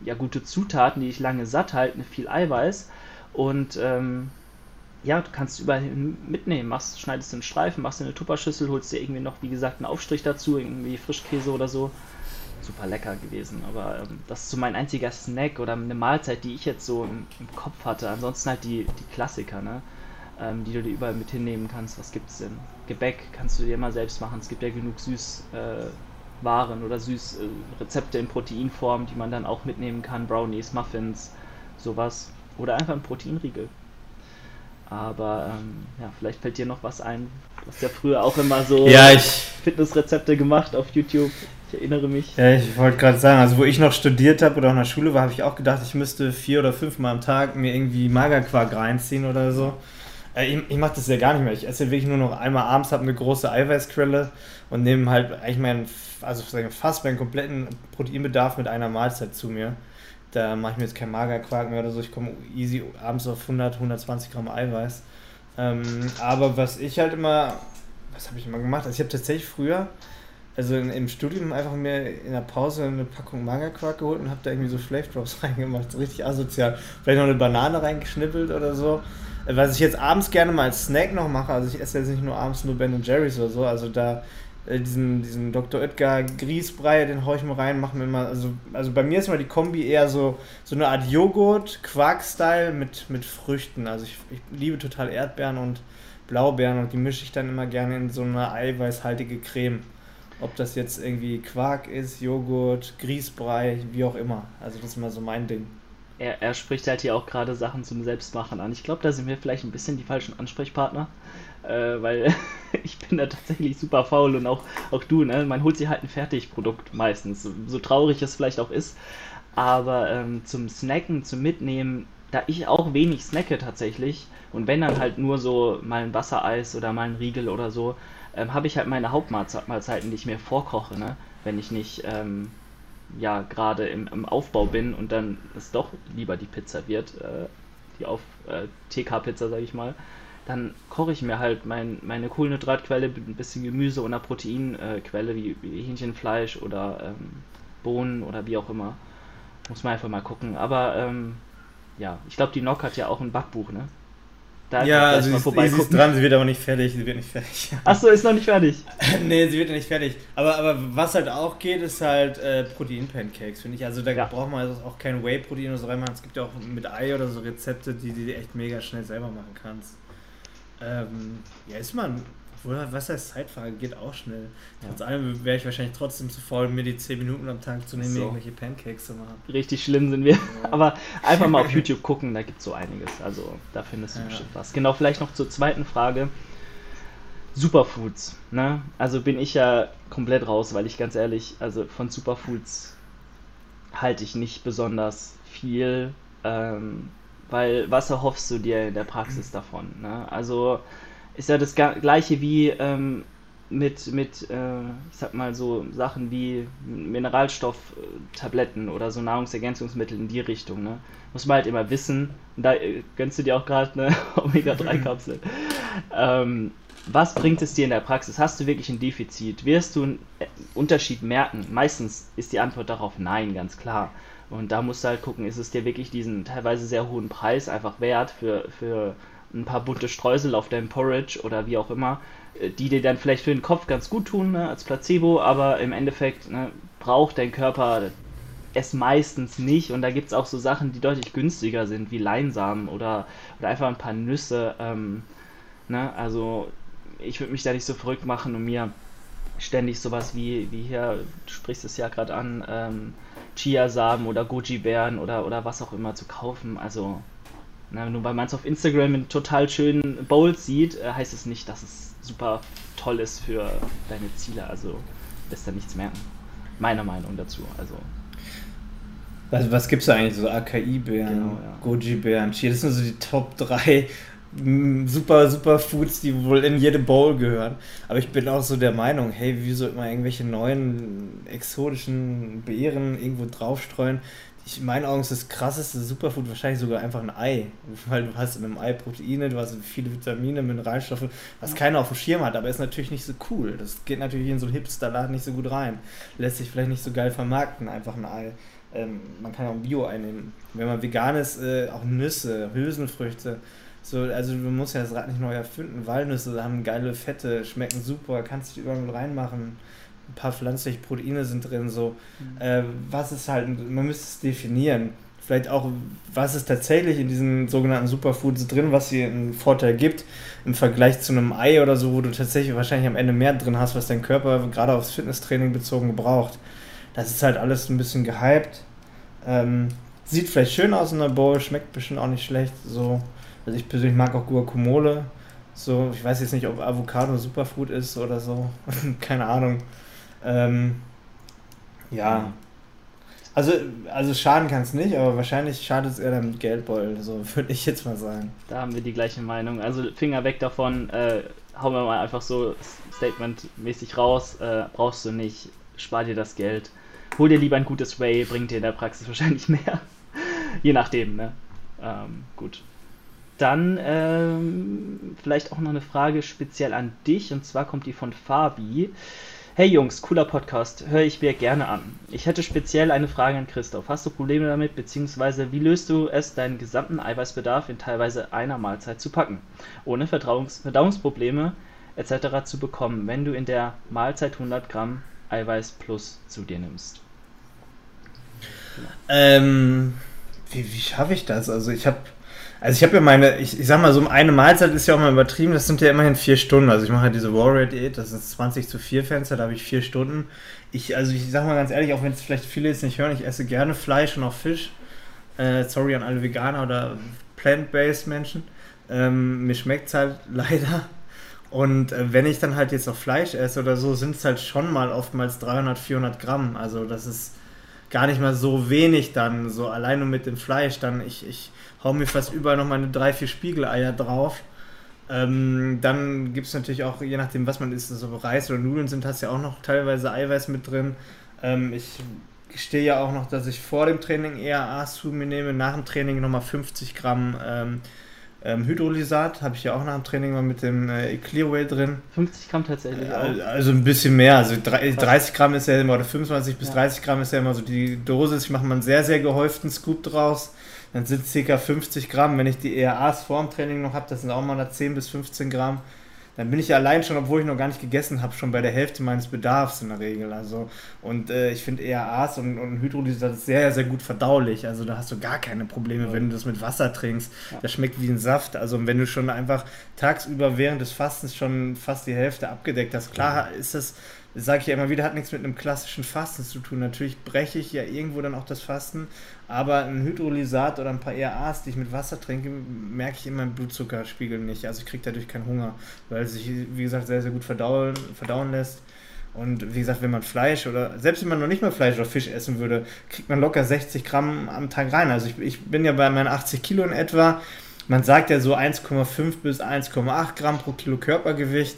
ja gute Zutaten, die dich lange satt halten, viel Eiweiß und ähm, ja, du kannst überall mitnehmen. Machst, schneidest den Streifen, machst eine Tupperschüssel, holst dir irgendwie noch, wie gesagt, einen Aufstrich dazu, irgendwie Frischkäse oder so. Super lecker gewesen. Aber ähm, das ist so mein einziger Snack oder eine Mahlzeit, die ich jetzt so im, im Kopf hatte. Ansonsten halt die, die Klassiker, ne? Ähm, die du dir überall mit hinnehmen kannst. Was gibt's denn? Gebäck kannst du dir immer selbst machen. Es gibt ja genug süß, äh, Waren oder süß äh, Rezepte in Proteinform, die man dann auch mitnehmen kann, Brownies, Muffins, sowas. Oder einfach ein Proteinriegel. Aber ähm, ja, vielleicht fällt dir noch was ein. Du hast ja früher auch immer so ja, ich, Fitnessrezepte gemacht auf YouTube. Ich erinnere mich. Ja, ich wollte gerade sagen, also wo ich noch studiert habe oder auch in der Schule war, habe ich auch gedacht, ich müsste vier oder fünf Mal am Tag mir irgendwie Magerquark reinziehen oder so. Äh, ich, ich mache das ja gar nicht mehr. Ich esse wirklich nur noch einmal abends, habe eine große Eiweißquelle und nehme halt eigentlich meinen, also fast meinen kompletten Proteinbedarf mit einer Mahlzeit zu mir. Da mache ich mir jetzt kein Magerquark mehr oder so. Ich komme easy abends auf 100, 120 Gramm Eiweiß. Ähm, aber was ich halt immer, was habe ich immer gemacht? Also ich habe tatsächlich früher, also in, im Studium einfach mir in der Pause eine Packung Magerquark geholt und habe da irgendwie so Flave Drops reingemacht. So richtig asozial. Vielleicht noch eine Banane reingeschnippelt oder so. Was ich jetzt abends gerne mal als Snack noch mache, also ich esse jetzt nicht nur abends nur Ben Jerry's oder so, also da äh, diesen, diesen Dr. Oetker Grießbrei, den haue ich mal rein, machen wir immer, also, also bei mir ist immer die Kombi eher so, so eine Art Joghurt, Quark-Style mit, mit Früchten. Also ich, ich liebe total Erdbeeren und Blaubeeren und die mische ich dann immer gerne in so eine eiweißhaltige Creme. Ob das jetzt irgendwie Quark ist, Joghurt, Grießbrei, wie auch immer. Also das ist immer so mein Ding. Er, er spricht halt hier auch gerade Sachen zum Selbstmachen an. Ich glaube, da sind wir vielleicht ein bisschen die falschen Ansprechpartner äh, weil ich bin da tatsächlich super faul und auch, auch du, ne? Man holt sich halt ein Fertigprodukt meistens, so, so traurig es vielleicht auch ist. Aber ähm, zum Snacken, zum Mitnehmen, da ich auch wenig snacke tatsächlich und wenn dann halt nur so mal ein Wassereis oder mal ein Riegel oder so, ähm, habe ich halt meine Hauptmahlzeiten, die ich mir vorkoche, ne? Wenn ich nicht ähm, ja gerade im, im, Aufbau bin und dann es doch lieber die Pizza wird, äh, die auf äh, TK-Pizza, sage ich mal dann koche ich mir halt mein, meine Kohlenhydratquelle ein bisschen Gemüse und einer Proteinquelle wie, wie Hähnchenfleisch oder ähm, Bohnen oder wie auch immer. Muss man einfach mal gucken. Aber ähm, ja, ich glaube, die Nock hat ja auch ein Backbuch, ne? Da ja, also sie, sie ist dran, sie wird aber nicht fertig, sie wird nicht fertig. Achso, ist noch nicht fertig. nee, sie wird nicht fertig. Aber, aber was halt auch geht, ist halt äh, Protein-Pancakes, finde ich. Also da ja. braucht man also auch kein Whey-Protein oder so reinmachen. Es gibt ja auch mit Ei oder so Rezepte, die, die du echt mega schnell selber machen kannst. Ähm, ja, ist man. Obwohl, was heißt Zeitfrage? Geht auch schnell. Ja. Trotz allem wäre ich wahrscheinlich trotzdem zu faul, mir die 10 Minuten am Tag zu nehmen, so. irgendwelche Pancakes zu machen. Richtig schlimm sind wir. Ja. Aber einfach mal auf YouTube gucken, da gibt es so einiges. Also da findest du ja. bestimmt was. Genau, vielleicht noch zur zweiten Frage. Superfoods. Ne? Also bin ich ja komplett raus, weil ich ganz ehrlich, also von Superfoods halte ich nicht besonders viel. Ähm, weil was erhoffst du dir in der Praxis davon? Ne? Also ist ja das gleiche wie ähm, mit, mit äh, ich sag mal so Sachen wie Mineralstofftabletten oder so Nahrungsergänzungsmittel in die Richtung. Ne? Muss man halt immer wissen, da äh, gönnst du dir auch gerade eine Omega-3-Kapsel. ähm, was bringt es dir in der Praxis? Hast du wirklich ein Defizit? Wirst du einen Unterschied merken? Meistens ist die Antwort darauf nein, ganz klar. Und da musst du halt gucken, ist es dir wirklich diesen teilweise sehr hohen Preis einfach wert für, für ein paar bunte Streusel auf deinem Porridge oder wie auch immer, äh, die dir dann vielleicht für den Kopf ganz gut tun ne, als Placebo, aber im Endeffekt ne, braucht dein Körper es meistens nicht. Und da gibt es auch so Sachen, die deutlich günstiger sind, wie Leinsamen oder, oder einfach ein paar Nüsse. Ähm, ne? Also ich würde mich da nicht so verrückt machen und mir ständig sowas wie, wie hier, du sprichst es ja gerade an, ähm, Chiasamen oder Goji-Bären oder, oder was auch immer zu kaufen. Also, na, nur weil man es auf Instagram in total schönen Bowls sieht, äh, heißt es nicht, dass es super toll ist für deine Ziele. Also, lässt da nichts merken. Meiner Meinung dazu. Also. Was, was gibt es da eigentlich? So AKI-Bären, genau, ja. Goji-Bären, Chia, das sind so die Top 3 super, super Foods, die wohl in jede Bowl gehören. Aber ich bin auch so der Meinung, hey, wieso immer irgendwelche neuen exotischen Beeren irgendwo draufstreuen? Ich, in meinen Augen ist das krasseste Superfood wahrscheinlich sogar einfach ein Ei. Weil du hast in einem Ei Proteine, du hast viele Vitamine, Mineralstoffe, was keiner auf dem Schirm hat, aber ist natürlich nicht so cool. Das geht natürlich in so einen Hipster-Laden nicht so gut rein. Lässt sich vielleicht nicht so geil vermarkten, einfach ein Ei. Ähm, man kann auch ein Bio-Ei nehmen. Wenn man vegan ist, äh, auch Nüsse, Hülsenfrüchte so, also du musst ja das Rad nicht neu erfinden. Walnüsse haben geile Fette, schmecken super, kannst dich überall mit reinmachen. Ein paar pflanzliche Proteine sind drin. So, mhm. äh, was ist halt, man müsste es definieren. vielleicht auch, was ist tatsächlich in diesen sogenannten Superfoods drin, was dir einen Vorteil gibt im Vergleich zu einem Ei oder so, wo du tatsächlich wahrscheinlich am Ende mehr drin hast, was dein Körper gerade aufs Fitnesstraining bezogen braucht. Das ist halt alles ein bisschen gehypt. Ähm, sieht vielleicht schön aus in der Bowl, schmeckt bestimmt auch nicht schlecht. So. Also ich persönlich mag auch Guacamole. So, ich weiß jetzt nicht, ob Avocado Superfood ist oder so. Keine Ahnung. Ähm, ja. Also, also schaden kann es nicht, aber wahrscheinlich schadet es eher dem Geldbeutel, so würde ich jetzt mal sagen. Da haben wir die gleiche Meinung. Also Finger weg davon, äh, hauen wir mal einfach so statementmäßig raus, äh, brauchst du nicht, spar dir das Geld. Hol dir lieber ein gutes Way, bringt dir in der Praxis wahrscheinlich mehr. Je nachdem, ne? Ähm, gut. Dann ähm, vielleicht auch noch eine Frage speziell an dich, und zwar kommt die von Fabi. Hey Jungs, cooler Podcast, höre ich mir gerne an. Ich hätte speziell eine Frage an Christoph. Hast du Probleme damit, beziehungsweise wie löst du es, deinen gesamten Eiweißbedarf in teilweise einer Mahlzeit zu packen, ohne Verdauungs Verdauungsprobleme etc. zu bekommen, wenn du in der Mahlzeit 100 Gramm Eiweiß plus zu dir nimmst? Ähm, wie, wie schaffe ich das? Also ich habe also ich habe ja meine, ich, ich sag mal, so eine Mahlzeit ist ja auch mal übertrieben, das sind ja immerhin vier Stunden. Also ich mache halt diese Warrior-Diät, das ist 20 zu 4 Fenster, da habe ich vier Stunden. Ich, also ich sag mal ganz ehrlich, auch wenn es vielleicht viele jetzt nicht hören, ich esse gerne Fleisch und auch Fisch. Äh, sorry an alle Veganer oder Plant-Based Menschen. Ähm, mir schmeckt es halt leider. Und äh, wenn ich dann halt jetzt noch Fleisch esse oder so, sind es halt schon mal oftmals 300, 400 Gramm. Also das ist gar nicht mal so wenig dann, so allein nur mit dem Fleisch. Dann ich, ich hau mir fast überall noch meine drei, vier Spiegeleier drauf. Ähm, dann gibt es natürlich auch, je nachdem, was man isst, so also Reis oder Nudeln sind, hast ja auch noch teilweise Eiweiß mit drin. Ähm, ich gestehe ja auch noch, dass ich vor dem Training eher Aas zu mir nehme, nach dem Training nochmal 50 Gramm ähm, ähm, Hydrolysat, habe ich ja auch nach dem Training mal mit dem äh, Clearway drin. 50 Gramm tatsächlich äh, auch. Also ein bisschen mehr, also 30 Gramm ist ja immer, oder 25 bis ja. 30 Gramm ist ja immer so die Dosis. Ich mache mal einen sehr, sehr gehäuften Scoop draus dann sind es ca. 50 Gramm. Wenn ich die ERAs vor dem Training noch habe, das sind auch mal 10 bis 15 Gramm. Dann bin ich ja allein schon, obwohl ich noch gar nicht gegessen habe, schon bei der Hälfte meines Bedarfs in der Regel. Also, und äh, ich finde ERAs und, und Hydrolysat sehr, sehr gut verdaulich. Also da hast du gar keine Probleme, ja. wenn du das mit Wasser trinkst. Ja. Das schmeckt wie ein Saft. Also wenn du schon einfach tagsüber während des Fastens schon fast die Hälfte abgedeckt hast. Klar ist das das sage ich ja immer wieder, hat nichts mit einem klassischen Fasten zu tun. Natürlich breche ich ja irgendwo dann auch das Fasten, aber ein Hydrolysat oder ein paar ERAs, die ich mit Wasser trinke, merke ich in meinem Blutzuckerspiegel nicht. Also ich kriege dadurch keinen Hunger, weil es sich, wie gesagt, sehr, sehr gut verdauen, verdauen lässt. Und wie gesagt, wenn man Fleisch oder selbst wenn man noch nicht mal Fleisch oder Fisch essen würde, kriegt man locker 60 Gramm am Tag rein. Also ich, ich bin ja bei meinen 80 Kilo in etwa. Man sagt ja so 1,5 bis 1,8 Gramm pro Kilo Körpergewicht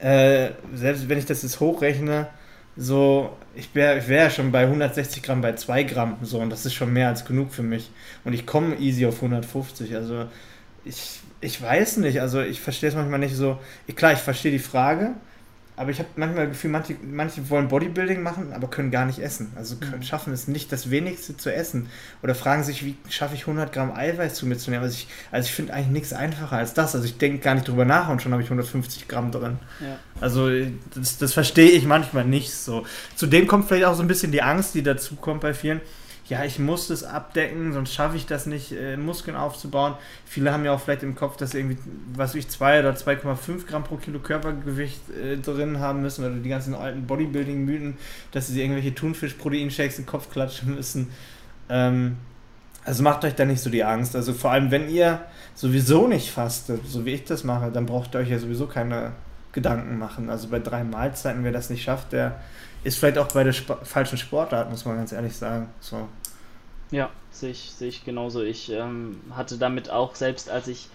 äh, selbst wenn ich das jetzt hochrechne, so, ich wäre ich wär schon bei 160 Gramm, bei 2 Gramm, so, und das ist schon mehr als genug für mich. Und ich komme easy auf 150, also ich, ich weiß nicht, also ich verstehe es manchmal nicht so. Ich, klar, ich verstehe die Frage, aber ich habe manchmal das Gefühl, manche, manche wollen Bodybuilding machen, aber können gar nicht essen. Also können, mhm. schaffen es nicht, das Wenigste zu essen. Oder fragen sich, wie schaffe ich 100 Gramm Eiweiß zu mir zu nehmen. Also ich, also ich finde eigentlich nichts einfacher als das. Also ich denke gar nicht drüber nach und schon habe ich 150 Gramm drin. Ja. Also das, das verstehe ich manchmal nicht so. Zudem kommt vielleicht auch so ein bisschen die Angst, die dazu kommt bei vielen ja, ich muss das abdecken, sonst schaffe ich das nicht, äh, Muskeln aufzubauen. Viele haben ja auch vielleicht im Kopf, dass irgendwie, was ich, 2 oder 2,5 Gramm pro Kilo Körpergewicht äh, drin haben müssen oder die ganzen alten Bodybuilding-Mythen, dass sie irgendwelche Thunfisch-Proteinshakes in den Kopf klatschen müssen. Ähm, also macht euch da nicht so die Angst. Also vor allem, wenn ihr sowieso nicht fastet, so wie ich das mache, dann braucht ihr euch ja sowieso keine Gedanken machen. Also bei drei Mahlzeiten, wer das nicht schafft, der ist vielleicht auch bei der Sp falschen Sportart, muss man ganz ehrlich sagen. So. Ja, sehe ich, sehe ich genauso. Ich ähm, hatte damit auch, selbst als ich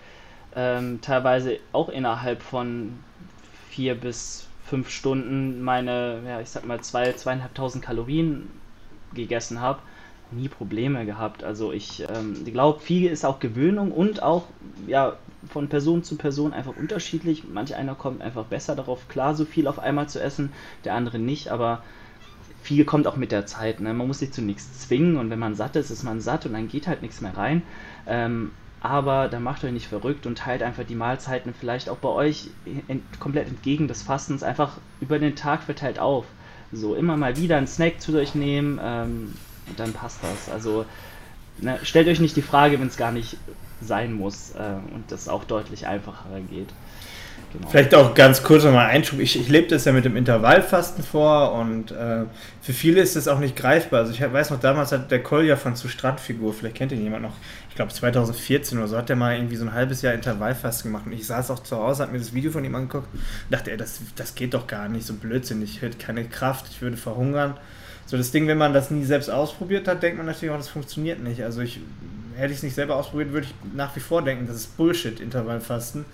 ähm, teilweise auch innerhalb von vier bis fünf Stunden meine, ja, ich sag mal, zwei, zweieinhalbtausend Kalorien gegessen habe, nie Probleme gehabt. Also ich ähm, glaube, viel ist auch Gewöhnung und auch ja, von Person zu Person einfach unterschiedlich. Manch einer kommt einfach besser darauf klar, so viel auf einmal zu essen, der andere nicht, aber viel kommt auch mit der Zeit. Ne? Man muss sich zu nichts zwingen und wenn man satt ist, ist man satt und dann geht halt nichts mehr rein. Ähm, aber dann macht euch nicht verrückt und teilt einfach die Mahlzeiten vielleicht auch bei euch in, komplett entgegen des Fastens einfach über den Tag verteilt auf. So immer mal wieder einen Snack zu euch nehmen ähm, dann passt das. Also ne, stellt euch nicht die Frage, wenn es gar nicht sein muss äh, und das auch deutlich einfacher geht. Genau. Vielleicht auch ganz kurz nochmal Einschub. Ich, ich lebe das ja mit dem Intervallfasten vor und äh, für viele ist das auch nicht greifbar. Also ich weiß noch, damals hat der Kolja von zu Strandfigur, vielleicht kennt ihn jemand noch, ich glaube 2014 oder so, hat der mal irgendwie so ein halbes Jahr Intervallfasten gemacht und ich saß auch zu Hause, habe mir das Video von ihm angeguckt und dachte, ey, das, das geht doch gar nicht, so Blödsinn, ich hätte keine Kraft, ich würde verhungern. So das Ding, wenn man das nie selbst ausprobiert hat, denkt man natürlich auch, das funktioniert nicht. Also ich hätte ich es nicht selber ausprobiert, würde ich nach wie vor denken, das ist Bullshit, Intervallfasten.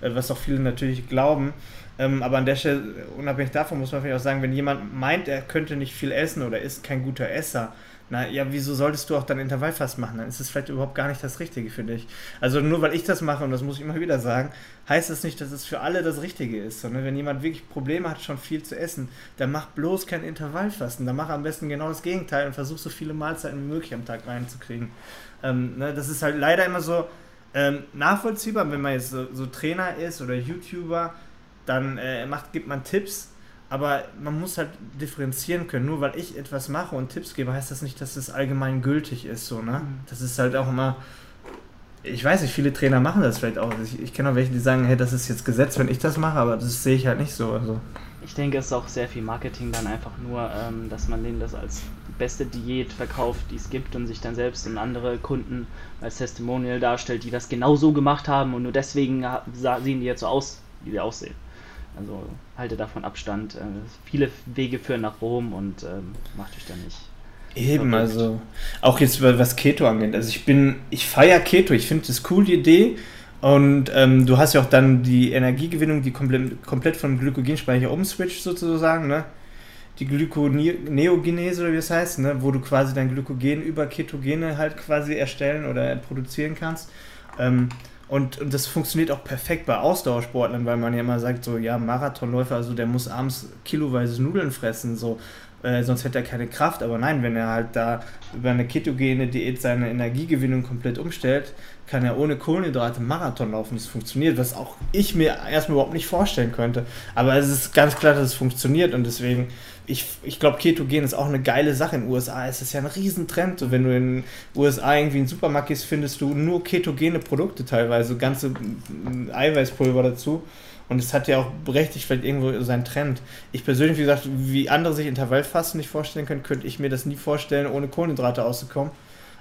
Äh, was auch viele natürlich glauben. Ähm, aber an der Stelle, unabhängig davon, muss man vielleicht auch sagen, wenn jemand meint, er könnte nicht viel essen oder ist kein guter Esser, na ja, wieso solltest du auch dann Intervallfast machen? Dann ist es vielleicht überhaupt gar nicht das Richtige für dich. Also nur weil ich das mache, und das muss ich immer wieder sagen, heißt das nicht, dass es für alle das Richtige ist. Sondern wenn jemand wirklich Probleme hat, schon viel zu essen, dann mach bloß kein Intervallfasten. Dann mach am besten genau das Gegenteil und versuch so viele Mahlzeiten wie möglich am Tag reinzukriegen. Ähm, ne, das ist halt leider immer so, ähm, nachvollziehbar, wenn man jetzt so, so, Trainer ist oder YouTuber, dann äh, macht, gibt man Tipps, aber man muss halt differenzieren können. Nur weil ich etwas mache und Tipps gebe, heißt das nicht, dass es allgemein gültig ist. So, ne? Mhm. Das ist halt auch immer. Ich weiß nicht, viele Trainer machen das vielleicht auch. Ich, ich kenne auch welche, die sagen, hey, das ist jetzt Gesetz, wenn ich das mache, aber das sehe ich halt nicht so. Also. Ich denke, es ist auch sehr viel Marketing dann einfach nur, ähm, dass man denen das als beste Diät verkauft, die es gibt und sich dann selbst und andere Kunden als Testimonial darstellt, die das genau so gemacht haben und nur deswegen sehen die jetzt so aus, wie sie aussehen. Also halte davon Abstand. Äh, viele Wege führen nach Rom und ähm, macht euch da nicht. Eben, verrückt. also auch jetzt was Keto angeht. Also ich bin, ich feiere Keto, ich finde das cool, die Idee. Und ähm, du hast ja auch dann die Energiegewinnung, die komplett, komplett vom Glykogenspeicher umswitcht sozusagen, ne? Die Glykoneogenese oder wie es heißt, ne? wo du quasi dein Glykogen über Ketogene halt quasi erstellen oder produzieren kannst. Ähm, und, und das funktioniert auch perfekt bei Ausdauersportlern, weil man ja immer sagt, so, ja, Marathonläufer, also der muss abends kiloweise Nudeln fressen, so, äh, sonst hätte er keine Kraft. Aber nein, wenn er halt da über eine ketogene Diät seine Energiegewinnung komplett umstellt, kann er ohne Kohlenhydrate Marathon laufen. Das funktioniert, was auch ich mir erstmal überhaupt nicht vorstellen könnte. Aber es ist ganz klar, dass es funktioniert und deswegen, ich, ich glaube, Ketogen ist auch eine geile Sache. In den USA ist es ja ein Riesentrend. So, wenn du in den USA irgendwie einen Supermarkt gehst, findest du nur ketogene Produkte teilweise, ganze Eiweißpulver dazu. Und es hat ja auch berechtigt vielleicht irgendwo seinen Trend. Ich persönlich, wie gesagt, wie andere sich Intervallfasten nicht vorstellen können, könnte ich mir das nie vorstellen, ohne Kohlenhydrate auszukommen.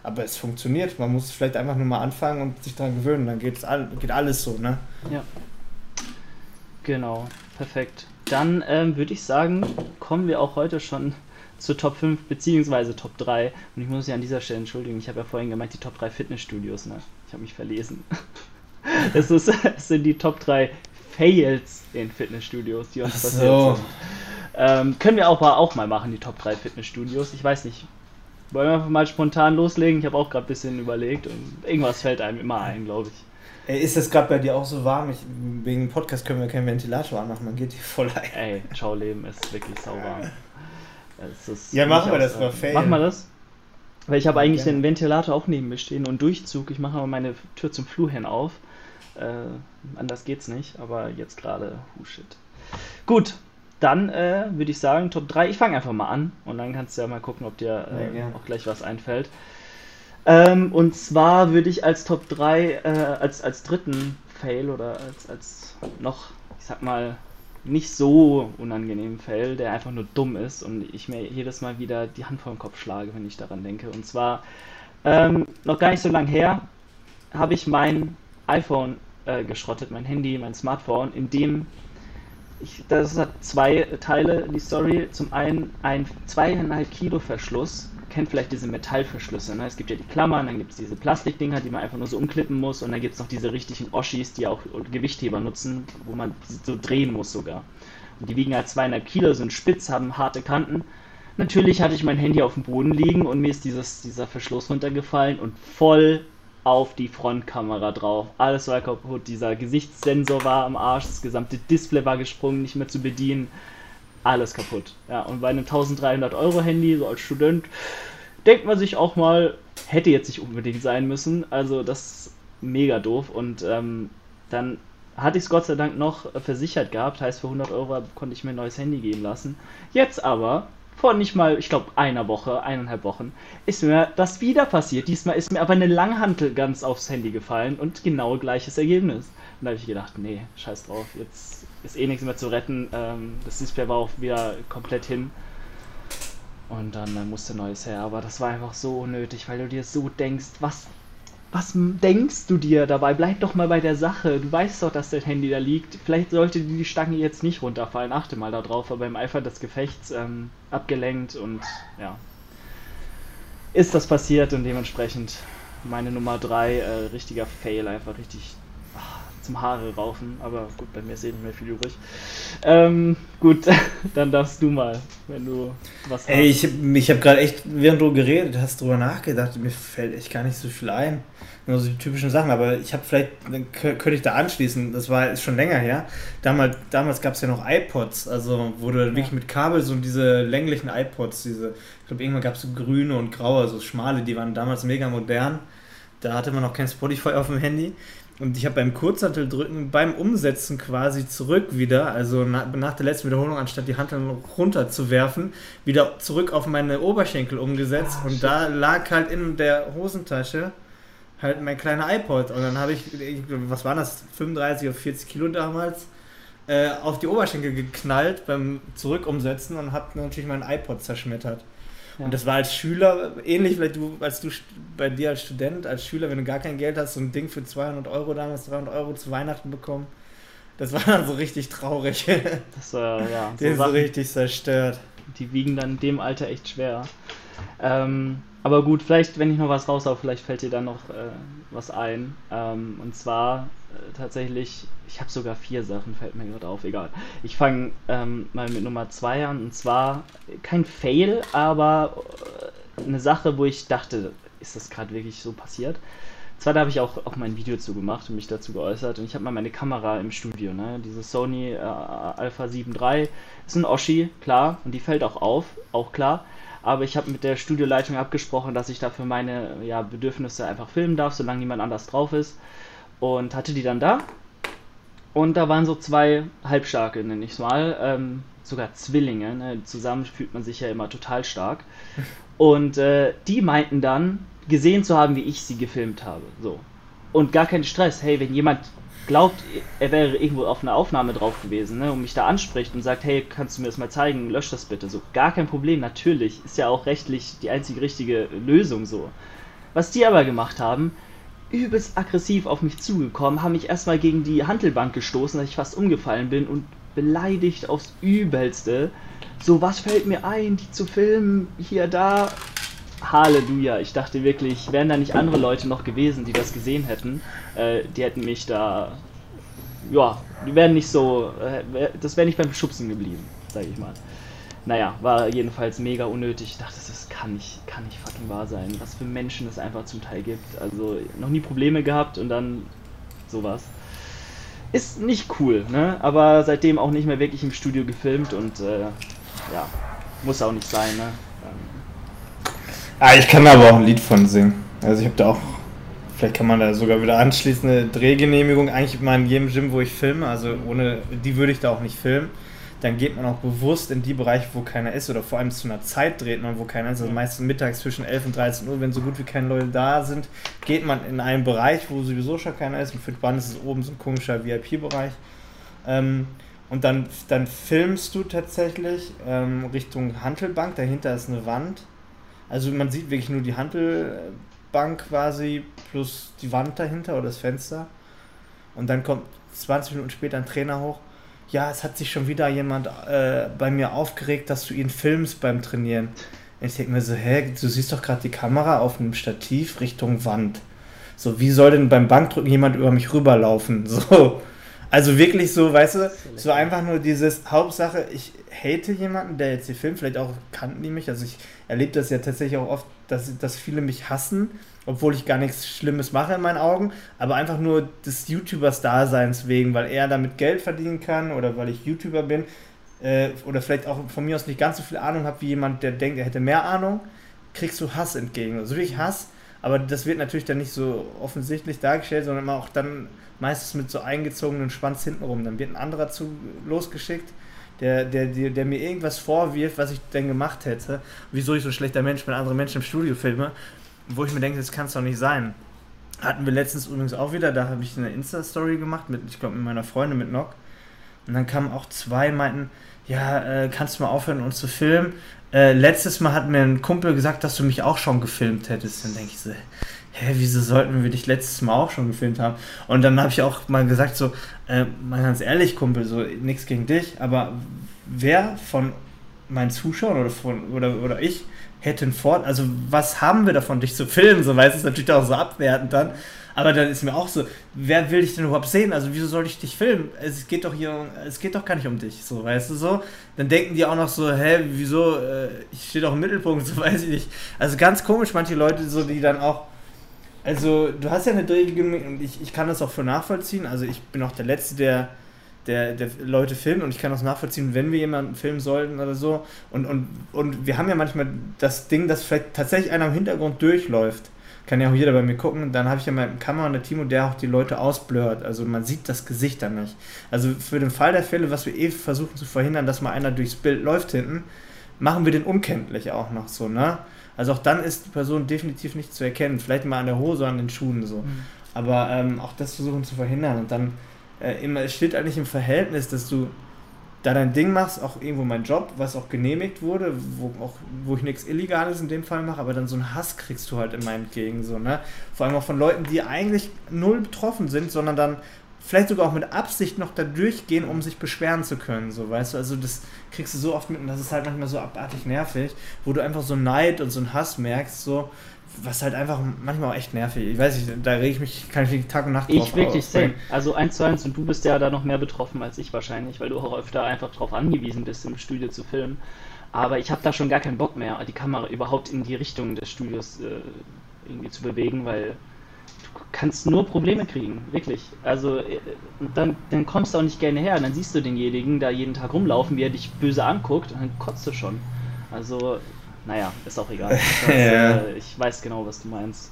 Aber es funktioniert. Man muss vielleicht einfach nur mal anfangen und sich daran gewöhnen. Dann geht's all, geht alles so, ne? Ja. Genau, perfekt. Dann ähm, würde ich sagen, kommen wir auch heute schon zur Top 5 bzw. Top 3. Und ich muss mich an dieser Stelle entschuldigen, ich habe ja vorhin gemeint, die Top 3 Fitnessstudios, ne? Ich habe mich verlesen. Es, ist, es sind die Top 3 Fails in Fitnessstudios, die uns Ach passiert so. sind. Ähm, können wir auch, auch mal machen, die Top 3 Fitnessstudios. Ich weiß nicht, wollen wir einfach mal spontan loslegen? Ich habe auch gerade ein bisschen überlegt und irgendwas fällt einem immer ein, glaube ich. Ey, ist das gerade bei dir auch so warm? Ich, wegen dem Podcast können wir keinen Ventilator anmachen, man geht hier voll ein. Ey, Schauleben ist wirklich sauwarm. ja, machen wir das mal fail. Machen wir das? Weil ich habe eigentlich gerne. den Ventilator auch neben mir stehen und Durchzug. Ich mache aber meine Tür zum Flur hin auf. Äh, anders geht's nicht, aber jetzt gerade, oh shit. Gut, dann äh, würde ich sagen, Top 3. Ich fange einfach mal an und dann kannst du ja mal gucken, ob dir äh, ja, auch gleich was einfällt. Ähm, und zwar würde ich als Top 3, äh, als, als dritten Fail oder als, als noch, ich sag mal, nicht so unangenehmen Fail, der einfach nur dumm ist und ich mir jedes Mal wieder die Hand vor den Kopf schlage, wenn ich daran denke. Und zwar, ähm, noch gar nicht so lange her, habe ich mein iPhone äh, geschrottet, mein Handy, mein Smartphone, in dem ich, das hat zwei Teile, die Story. Zum einen ein zweieinhalb Kilo Verschluss. Kennt vielleicht diese Metallverschlüsse. Ne? Es gibt ja die Klammern, dann gibt es diese Plastikdinger, die man einfach nur so umklippen muss. Und dann gibt es noch diese richtigen Oschis, die auch Gewichtheber nutzen, wo man so drehen muss sogar. Und die wiegen halt zweieinhalb Kilo, sind spitz, haben harte Kanten. Natürlich hatte ich mein Handy auf dem Boden liegen und mir ist dieses, dieser Verschluss runtergefallen und voll auf die Frontkamera drauf. Alles war kaputt. Dieser Gesichtssensor war am Arsch, das gesamte Display war gesprungen, nicht mehr zu bedienen. Alles kaputt. Ja, und bei einem 1300 Euro Handy, so als Student, denkt man sich auch mal, hätte jetzt nicht unbedingt sein müssen. Also das ist mega doof. Und ähm, dann hatte ich es Gott sei Dank noch versichert gehabt. Heißt, für 100 Euro konnte ich mir ein neues Handy geben lassen. Jetzt aber vor nicht mal, ich glaube, einer Woche, eineinhalb Wochen, ist mir das wieder passiert. Diesmal ist mir aber eine Langhantel ganz aufs Handy gefallen und genau gleiches Ergebnis. Und da habe ich gedacht, nee, scheiß drauf, jetzt ist eh nichts mehr zu retten. Ähm, das Display war auch wieder komplett hin. Und dann äh, musste neues her. Aber das war einfach so unnötig, weil du dir so denkst, was was denkst du dir dabei? Bleib doch mal bei der Sache. Du weißt doch, dass dein Handy da liegt. Vielleicht sollte die Stange jetzt nicht runterfallen. Achte mal darauf, aber im Eifer des Gefechts ähm, abgelenkt und ja. Ist das passiert und dementsprechend meine Nummer 3, äh, richtiger Fail, einfach richtig zum Haare raufen. Aber gut, bei mir ist eh nicht mehr viel übrig. Ähm, gut, dann darfst du mal, wenn du was hast. Ich, ich habe gerade echt, während du geredet hast, drüber nachgedacht. Mir fällt echt gar nicht so viel ein. Nur so die typischen Sachen. Aber ich habe vielleicht, dann könnte ich da anschließen. Das war ist schon länger her. Damals, damals gab es ja noch iPods. Also, wo du wirklich mit Kabel so diese länglichen iPods, diese, ich glaube, irgendwann gab es so grüne und graue, so schmale, die waren damals mega modern. Da hatte man noch kein Spotify auf dem Handy. Und ich habe beim Kurzhantel drücken, beim Umsetzen quasi zurück wieder, also nach, nach der letzten Wiederholung, anstatt die Hantel runterzuwerfen, wieder zurück auf meine Oberschenkel umgesetzt. Oh, und da lag halt in der Hosentasche halt mein kleiner iPod. Und dann habe ich, was waren das, 35 oder 40 Kilo damals, äh, auf die Oberschenkel geknallt beim Zurückumsetzen und habe natürlich meinen iPod zerschmettert. Ja. Und das war als Schüler ähnlich, vielleicht du, als du bei dir als Student, als Schüler, wenn du gar kein Geld hast, so ein Ding für 200 Euro damals, 300 Euro zu Weihnachten bekommen. Das war dann so richtig traurig. Das war, ja. So Den so richtig zerstört. Die wiegen dann in dem Alter echt schwer. Ähm, aber gut, vielleicht, wenn ich noch was raushau, vielleicht fällt dir dann noch äh, was ein. Ähm, und zwar äh, tatsächlich, ich habe sogar vier Sachen, fällt mir gerade auf, egal. Ich fange ähm, mal mit Nummer zwei an. Und zwar kein Fail, aber äh, eine Sache, wo ich dachte, ist das gerade wirklich so passiert? Zwar da habe ich auch, auch mein Video zu gemacht und mich dazu geäußert. Und ich habe mal meine Kamera im Studio, ne? Diese Sony äh, Alpha 7 III ist ein Oschi, klar, und die fällt auch auf, auch klar aber ich habe mit der Studioleitung abgesprochen, dass ich dafür meine ja, Bedürfnisse einfach filmen darf, solange niemand anders drauf ist. Und hatte die dann da. Und da waren so zwei Halbstarke, nenne ich es mal. Ähm, sogar Zwillinge. Ne? Zusammen fühlt man sich ja immer total stark. Und äh, die meinten dann, gesehen zu haben, wie ich sie gefilmt habe. So. Und gar kein Stress. Hey, wenn jemand glaubt, er wäre irgendwo auf einer Aufnahme drauf gewesen ne, und mich da anspricht und sagt, hey, kannst du mir das mal zeigen, lösch das bitte. So, gar kein Problem, natürlich. Ist ja auch rechtlich die einzige richtige Lösung so. Was die aber gemacht haben, übelst aggressiv auf mich zugekommen, haben mich erstmal gegen die Handelbank gestoßen, dass ich fast umgefallen bin und beleidigt aufs Übelste. So, was fällt mir ein, die zu filmen, hier, da. Halleluja. Ich dachte wirklich, wären da nicht andere Leute noch gewesen, die das gesehen hätten, äh, die hätten mich da. Ja, die wären nicht so. Äh, das wäre nicht beim Schubsen geblieben, sage ich mal. Naja, war jedenfalls mega unnötig. Ich dachte, das kann nicht, kann nicht fucking wahr sein. Was für Menschen es einfach zum Teil gibt. Also noch nie Probleme gehabt und dann sowas. Ist nicht cool, ne? Aber seitdem auch nicht mehr wirklich im Studio gefilmt und äh, ja, muss auch nicht sein, ne? Ah, ich kann da aber auch ein Lied von singen. Also ich habe da auch, vielleicht kann man da sogar wieder anschließend eine Drehgenehmigung. Eigentlich immer in jedem Gym, wo ich filme, also ohne die würde ich da auch nicht filmen. Dann geht man auch bewusst in die Bereiche, wo keiner ist oder vor allem zu einer Zeit dreht man, wo keiner ist. Also meistens mittags zwischen 11 und 13 Uhr, wenn so gut wie keine Leute da sind, geht man in einen Bereich, wo sowieso schon keiner ist. Und für die Band ist es oben so ein komischer VIP-Bereich. Ähm, und dann, dann filmst du tatsächlich ähm, Richtung Handelbank, dahinter ist eine Wand also man sieht wirklich nur die Handelbank quasi plus die Wand dahinter oder das Fenster. Und dann kommt 20 Minuten später ein Trainer hoch. Ja, es hat sich schon wieder jemand äh, bei mir aufgeregt, dass du ihn filmst beim Trainieren. Und ich denke mir so, hä, du siehst doch gerade die Kamera auf einem Stativ Richtung Wand. So, wie soll denn beim Bankdrücken jemand über mich rüberlaufen? So. Also wirklich so, weißt du, so einfach nur dieses Hauptsache, ich hate jemanden, der jetzt hier filmt, vielleicht auch kannten die mich, also ich erlebe das ja tatsächlich auch oft, dass, dass viele mich hassen, obwohl ich gar nichts Schlimmes mache in meinen Augen, aber einfach nur des YouTubers-Daseins wegen, weil er damit Geld verdienen kann oder weil ich YouTuber bin äh, oder vielleicht auch von mir aus nicht ganz so viel Ahnung habe wie jemand, der denkt, er hätte mehr Ahnung, kriegst du Hass entgegen. Also wirklich Hass, aber das wird natürlich dann nicht so offensichtlich dargestellt, sondern auch dann meistens mit so eingezogenen Schwanz hintenrum. Dann wird ein anderer zu losgeschickt, der, der, der, der mir irgendwas vorwirft, was ich denn gemacht hätte, wieso ich so ein schlechter Mensch bin, andere Menschen im Studio filme, wo ich mir denke, das kann es doch nicht sein. Hatten wir letztens übrigens auch wieder, da habe ich eine Insta-Story gemacht, mit, ich glaube mit meiner Freundin, mit Nock. Und dann kamen auch zwei, meinten, ja, äh, kannst du mal aufhören, uns zu filmen? Äh, letztes Mal hat mir ein Kumpel gesagt, dass du mich auch schon gefilmt hättest. Dann denke ich so, hä, wieso sollten wir dich letztes Mal auch schon gefilmt haben? Und dann habe ich auch mal gesagt, so, äh, mal ganz ehrlich, Kumpel, so, nichts gegen dich, aber wer von meinen Zuschauern oder, von, oder, oder ich hätten fort, also was haben wir davon, dich zu filmen? So, weißt du, ist natürlich auch so abwertend dann. Aber dann ist mir auch so, wer will dich denn überhaupt sehen? Also wieso soll ich dich filmen? Es geht doch hier, es geht doch gar nicht um dich, so, weißt du so? Dann denken die auch noch so, hä, wieso, äh, ich stehe doch im Mittelpunkt, so weiß ich nicht. Also ganz komisch, manche Leute so, die dann auch, also du hast ja eine und ich, ich kann das auch für nachvollziehen. Also ich bin auch der Letzte, der, der, der Leute filmt und ich kann das nachvollziehen, wenn wir jemanden filmen sollten oder so. Und, und, und wir haben ja manchmal das Ding, dass vielleicht tatsächlich einer im Hintergrund durchläuft kann ja auch jeder bei mir gucken. Dann habe ich ja meinen Kamera und Timo, der auch die Leute ausblurrt. Also man sieht das Gesicht dann nicht. Also für den Fall der Fälle, was wir eh versuchen zu verhindern, dass mal einer durchs Bild läuft hinten, machen wir den unkenntlich auch noch so, ne? Also auch dann ist die Person definitiv nicht zu erkennen. Vielleicht mal an der Hose, an den Schuhen so. Mhm. Aber ähm, auch das versuchen zu verhindern. Und dann äh, immer, es steht eigentlich im Verhältnis, dass du da dein Ding machst, auch irgendwo mein Job, was auch genehmigt wurde, wo, auch, wo ich nichts Illegales in dem Fall mache, aber dann so einen Hass kriegst du halt immer entgegen, so, ne? Vor allem auch von Leuten, die eigentlich null betroffen sind, sondern dann vielleicht sogar auch mit Absicht noch da durchgehen, um sich beschweren zu können, so, weißt du? Also das kriegst du so oft mit und das ist halt manchmal so abartig nervig, wo du einfach so Neid und so einen Hass merkst, so, was halt einfach manchmal auch echt nervig. Ich weiß nicht, da rege ich mich, kann ich Tag und Nacht drauf Ich wirklich same. Also eins zu eins und du bist ja da noch mehr betroffen als ich wahrscheinlich, weil du auch öfter einfach darauf angewiesen bist, im Studio zu filmen. Aber ich habe da schon gar keinen Bock mehr, die Kamera überhaupt in die Richtung des Studios äh, irgendwie zu bewegen, weil du kannst nur Probleme kriegen, wirklich. Also äh, dann, dann kommst du auch nicht gerne her, dann siehst du denjenigen da jeden Tag rumlaufen, wie er dich böse anguckt und dann kotzt du schon. Also naja, ist auch egal. Das, äh, ich weiß genau, was du meinst.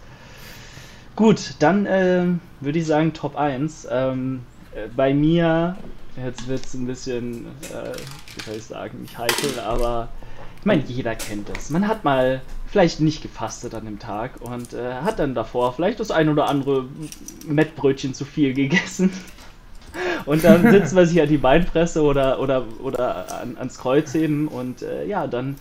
Gut, dann äh, würde ich sagen Top 1. Ähm, äh, bei mir, jetzt wird es ein bisschen, äh, wie soll ich sagen, nicht heikel, aber ich meine, jeder kennt das. Man hat mal vielleicht nicht gefastet an dem Tag und äh, hat dann davor vielleicht das ein oder andere Mettbrötchen zu viel gegessen. Und dann sitzt man sich an die Beinpresse oder, oder, oder an, ans Kreuz heben und äh, ja, dann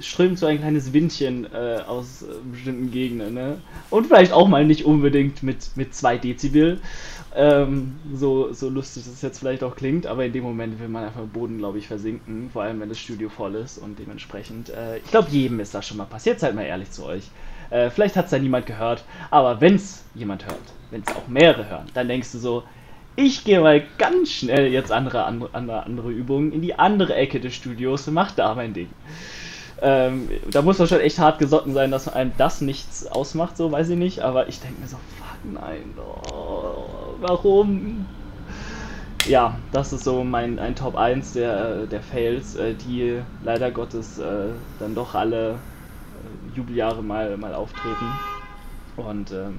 strömt so ein kleines Windchen äh, aus äh, bestimmten Gegenden. Ne? Und vielleicht auch mal nicht unbedingt mit, mit 2 Dezibel. Ähm, so, so lustig das jetzt vielleicht auch klingt, aber in dem Moment will man einfach im Boden, glaube ich, versinken. Vor allem, wenn das Studio voll ist und dementsprechend. Äh, ich glaube, jedem ist das schon mal passiert. Seid mal ehrlich zu euch. Äh, vielleicht hat es da niemand gehört, aber wenn es jemand hört, wenn es auch mehrere hören, dann denkst du so, ich gehe mal ganz schnell jetzt andere, andere, andere Übungen in die andere Ecke des Studios und mach da mein Ding. Ähm, da muss man schon echt hart gesotten sein, dass einem das nichts ausmacht, so weiß ich nicht. Aber ich denke mir so, fuck nein, oh, warum? Ja, das ist so mein ein Top 1 der, der Fails, äh, die leider Gottes äh, dann doch alle äh, Jubeljahre mal, mal auftreten. Und ähm,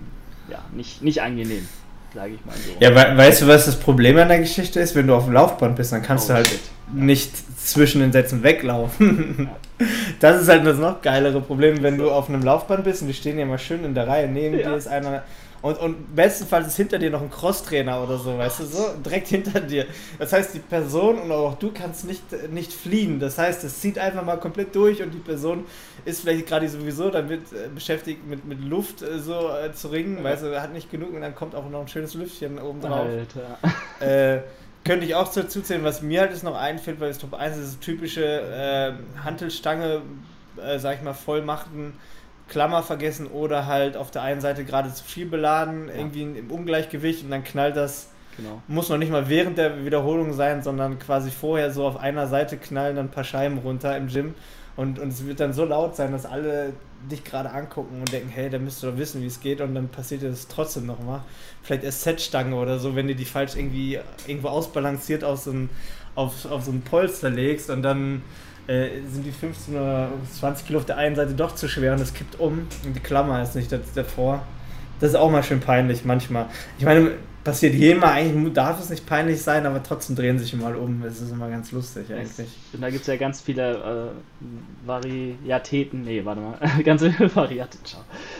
ja, nicht, nicht angenehm sage ich mal so. Ja, we weißt du, was das Problem an der Geschichte ist? Wenn du auf dem Laufband bist, dann kannst oh, du halt shit. nicht zwischen den Sätzen weglaufen. das ist halt das noch geilere Problem, wenn du auf einem Laufband bist und die stehen ja mal schön in der Reihe, neben ja. dir ist einer und, und bestenfalls ist hinter dir noch ein Crosstrainer oder so, weißt du so? Direkt hinter dir. Das heißt, die Person und auch du kannst nicht, nicht fliehen. Das heißt, es zieht einfach mal komplett durch und die Person ist vielleicht gerade sowieso damit äh, beschäftigt, mit, mit Luft äh, so äh, zu ringen, ja. weißt du, hat nicht genug und dann kommt auch noch ein schönes Lüftchen oben drauf. Alter. Äh, könnte ich auch dazu zählen, was mir halt jetzt noch einfällt, weil das Top 1 ist das typische äh, Hantelstange, äh, sag ich mal, vollmachten Klammer vergessen oder halt auf der einen Seite gerade zu viel beladen, ja. irgendwie im Ungleichgewicht und dann knallt das. Genau. Muss noch nicht mal während der Wiederholung sein, sondern quasi vorher so auf einer Seite knallen dann ein paar Scheiben runter im Gym. Und, und es wird dann so laut sein, dass alle dich gerade angucken und denken, hey, da müsst du doch wissen, wie es geht. Und dann passiert dir das trotzdem nochmal. Vielleicht SZ-Stange oder so, wenn du die falsch irgendwie irgendwo ausbalanciert auf so ein, auf, auf so ein Polster legst und dann äh, sind die 15 oder 20 Kilo auf der einen Seite doch zu schwer und es kippt um und die Klammer ist nicht davor. Das ist auch mal schön peinlich manchmal. Ich meine, passiert jedem eigentlich, darf es nicht peinlich sein, aber trotzdem drehen sich mal um. Es ist immer ganz lustig eigentlich. Und da gibt es ja ganz viele äh, Variatäten, nee, warte mal, ganz viele Variaten,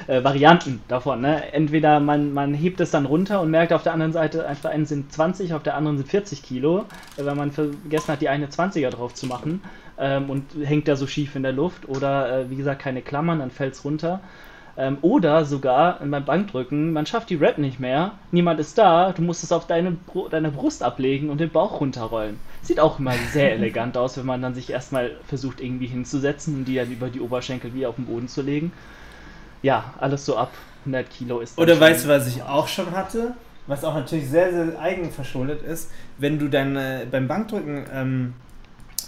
äh, Varianten davon. Ne? Entweder man, man hebt es dann runter und merkt auf der anderen Seite, einfach einen sind 20, auf der anderen sind 40 Kilo, äh, wenn man vergessen hat, die eine 20er drauf zu machen ähm, und hängt da so schief in der Luft. Oder äh, wie gesagt, keine Klammern, dann fällt es runter. Ähm, oder sogar beim Bankdrücken, man schafft die Rap nicht mehr, niemand ist da, du musst es auf deine, deine Brust ablegen und den Bauch runterrollen. Sieht auch immer sehr elegant aus, wenn man dann sich erstmal versucht irgendwie hinzusetzen und die dann über die Oberschenkel wieder auf den Boden zu legen. Ja, alles so ab 100 Kilo ist. Oder weißt du, was ich auch schon hatte? Was auch natürlich sehr, sehr eigenverschuldet ist, wenn du dann äh, beim Bankdrücken ähm,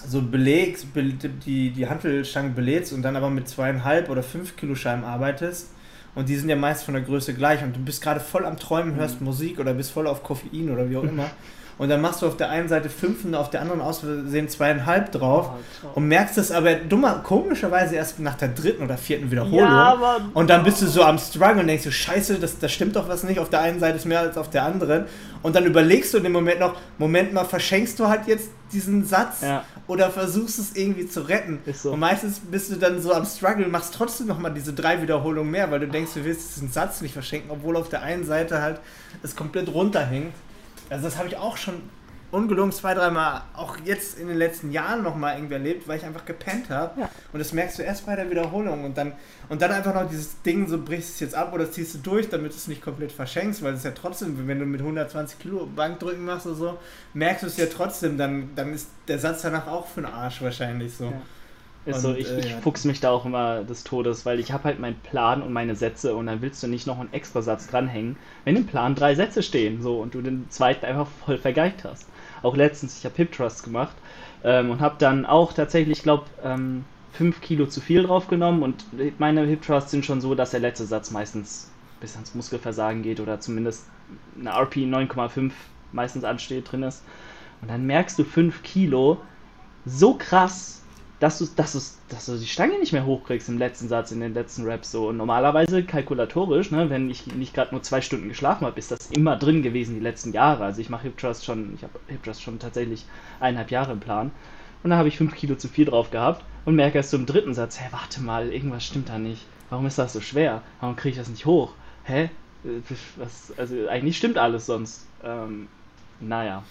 so belegst, die, die Hantelstange belädst und dann aber mit zweieinhalb oder fünf Kilo Scheiben arbeitest. Und die sind ja meist von der Größe gleich. Und du bist gerade voll am Träumen, hörst mhm. Musik oder bist voll auf Koffein oder wie auch immer und dann machst du auf der einen Seite fünf und auf der anderen aus Versehen zweieinhalb drauf und merkst es aber dummer, komischerweise erst nach der dritten oder vierten Wiederholung. Ja, und dann bist du so am Struggle und denkst du, scheiße, das, das stimmt doch was nicht, auf der einen Seite ist mehr als auf der anderen. Und dann überlegst du in dem Moment noch, Moment mal, verschenkst du halt jetzt diesen Satz ja. oder versuchst es irgendwie zu retten. So. Und meistens bist du dann so am Struggle, machst trotzdem nochmal diese drei Wiederholungen mehr, weil du denkst, du willst diesen Satz nicht verschenken, obwohl auf der einen Seite halt es komplett runterhängt. Also das habe ich auch schon ungelungen zwei, dreimal, auch jetzt in den letzten Jahren nochmal irgendwie erlebt, weil ich einfach gepennt habe. Ja. Und das merkst du erst bei der Wiederholung und dann, und dann einfach noch dieses Ding, so brichst du es jetzt ab oder ziehst du durch, damit du es nicht komplett verschenkst, weil es ja trotzdem, wenn du mit 120 Kilo Bankdrücken machst oder so, merkst du es ja trotzdem, dann, dann ist der Satz danach auch für den Arsch wahrscheinlich so. Ja. Ist und, so, ich, äh, ich fuchs mich da auch immer des Todes, weil ich habe halt meinen Plan und meine Sätze und dann willst du nicht noch einen extra Satz dranhängen, wenn im Plan drei Sätze stehen so und du den zweiten einfach voll vergeigt hast. Auch letztens, ich habe Hip Trust gemacht ähm, und habe dann auch tatsächlich, ich glaube, ähm, 5 Kilo zu viel draufgenommen und meine Hip Trusts sind schon so, dass der letzte Satz meistens bis ans Muskelversagen geht oder zumindest eine RP 9,5 meistens ansteht, drin ist. Und dann merkst du 5 Kilo so krass, dass du, dass, du, dass du die Stange nicht mehr hochkriegst im letzten Satz, in den letzten Raps. So. Und normalerweise kalkulatorisch, ne, wenn ich nicht gerade nur zwei Stunden geschlafen habe, ist das immer drin gewesen die letzten Jahre. Also ich mache Hip Trust schon, ich habe Hip Trust schon tatsächlich eineinhalb Jahre im Plan. Und da habe ich fünf Kilo zu viel drauf gehabt und merke erst so im dritten Satz, hä, warte mal, irgendwas stimmt da nicht. Warum ist das so schwer? Warum kriege ich das nicht hoch? Hä? Was, also eigentlich stimmt alles sonst. Ähm, naja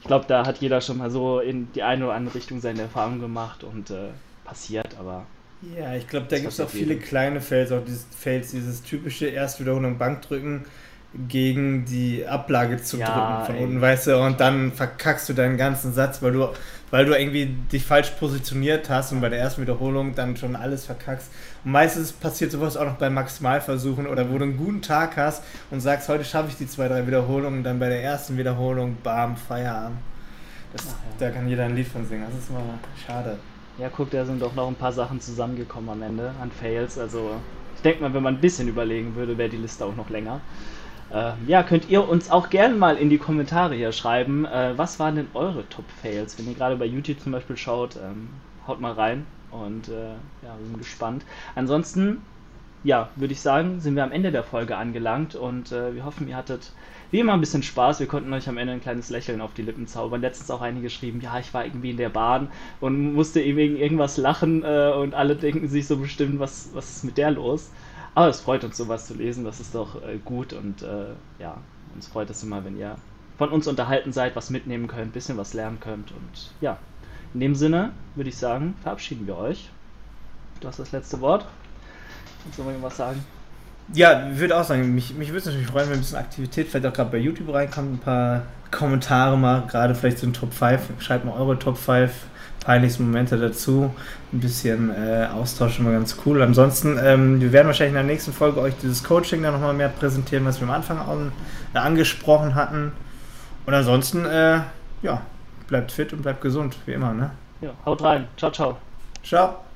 ich glaube, da hat jeder schon mal so in die eine oder andere Richtung seine Erfahrung gemacht und äh, passiert, aber. Ja, ich glaube, da gibt es auch viele kleine Fails, auch dieses Fails, dieses typische Erstwiederholung Bankdrücken gegen die Ablage zu ja, drücken von unten, weißt du, und dann verkackst du deinen ganzen Satz, weil du, weil du irgendwie dich falsch positioniert hast und bei der ersten Wiederholung dann schon alles verkackst. Und meistens passiert sowas auch noch bei Maximalversuchen oder wo du einen guten Tag hast und sagst, heute schaffe ich die zwei, drei Wiederholungen, dann bei der ersten Wiederholung, bam, Feierabend. Das, Ach, ja. Da kann jeder ein Lied von singen. Das ist mal schade. Ja, guck, da sind doch noch ein paar Sachen zusammengekommen am Ende an Fails. Also ich denke mal, wenn man ein bisschen überlegen würde, wäre die Liste auch noch länger. Äh, ja, könnt ihr uns auch gerne mal in die Kommentare hier schreiben, äh, was waren denn eure Top-Fails? Wenn ihr gerade bei YouTube zum Beispiel schaut, ähm, haut mal rein und äh, ja, wir sind gespannt. Ansonsten, ja, würde ich sagen, sind wir am Ende der Folge angelangt und äh, wir hoffen, ihr hattet wie immer ein bisschen Spaß. Wir konnten euch am Ende ein kleines Lächeln auf die Lippen zaubern. Letztens auch einige geschrieben, ja, ich war irgendwie in der Bahn und musste wegen irgendwas lachen äh, und alle denken sich so bestimmt, was, was ist mit der los? Aber es freut uns, sowas zu lesen. Das ist doch äh, gut und äh, ja, uns freut es immer, wenn ihr von uns unterhalten seid, was mitnehmen könnt, ein bisschen was lernen könnt. Und ja, in dem Sinne würde ich sagen, verabschieden wir euch. Du hast das letzte Wort. Kannst du noch irgendwas sagen? Ja, ich würde auch sagen, mich, mich würde es natürlich freuen, wenn ein bisschen Aktivität vielleicht auch gerade bei YouTube reinkommt, ein paar Kommentare mal, gerade vielleicht so ein Top 5. Schreibt mal eure Top 5 peinlichsten Momente dazu. Ein bisschen äh, Austausch immer ganz cool. Ansonsten, ähm, wir werden wahrscheinlich in der nächsten Folge euch dieses Coaching dann nochmal mehr präsentieren, was wir am Anfang auch, äh, angesprochen hatten. Und ansonsten, äh, ja, bleibt fit und bleibt gesund, wie immer, ne? Ja, haut rein. Ciao, ciao. Ciao.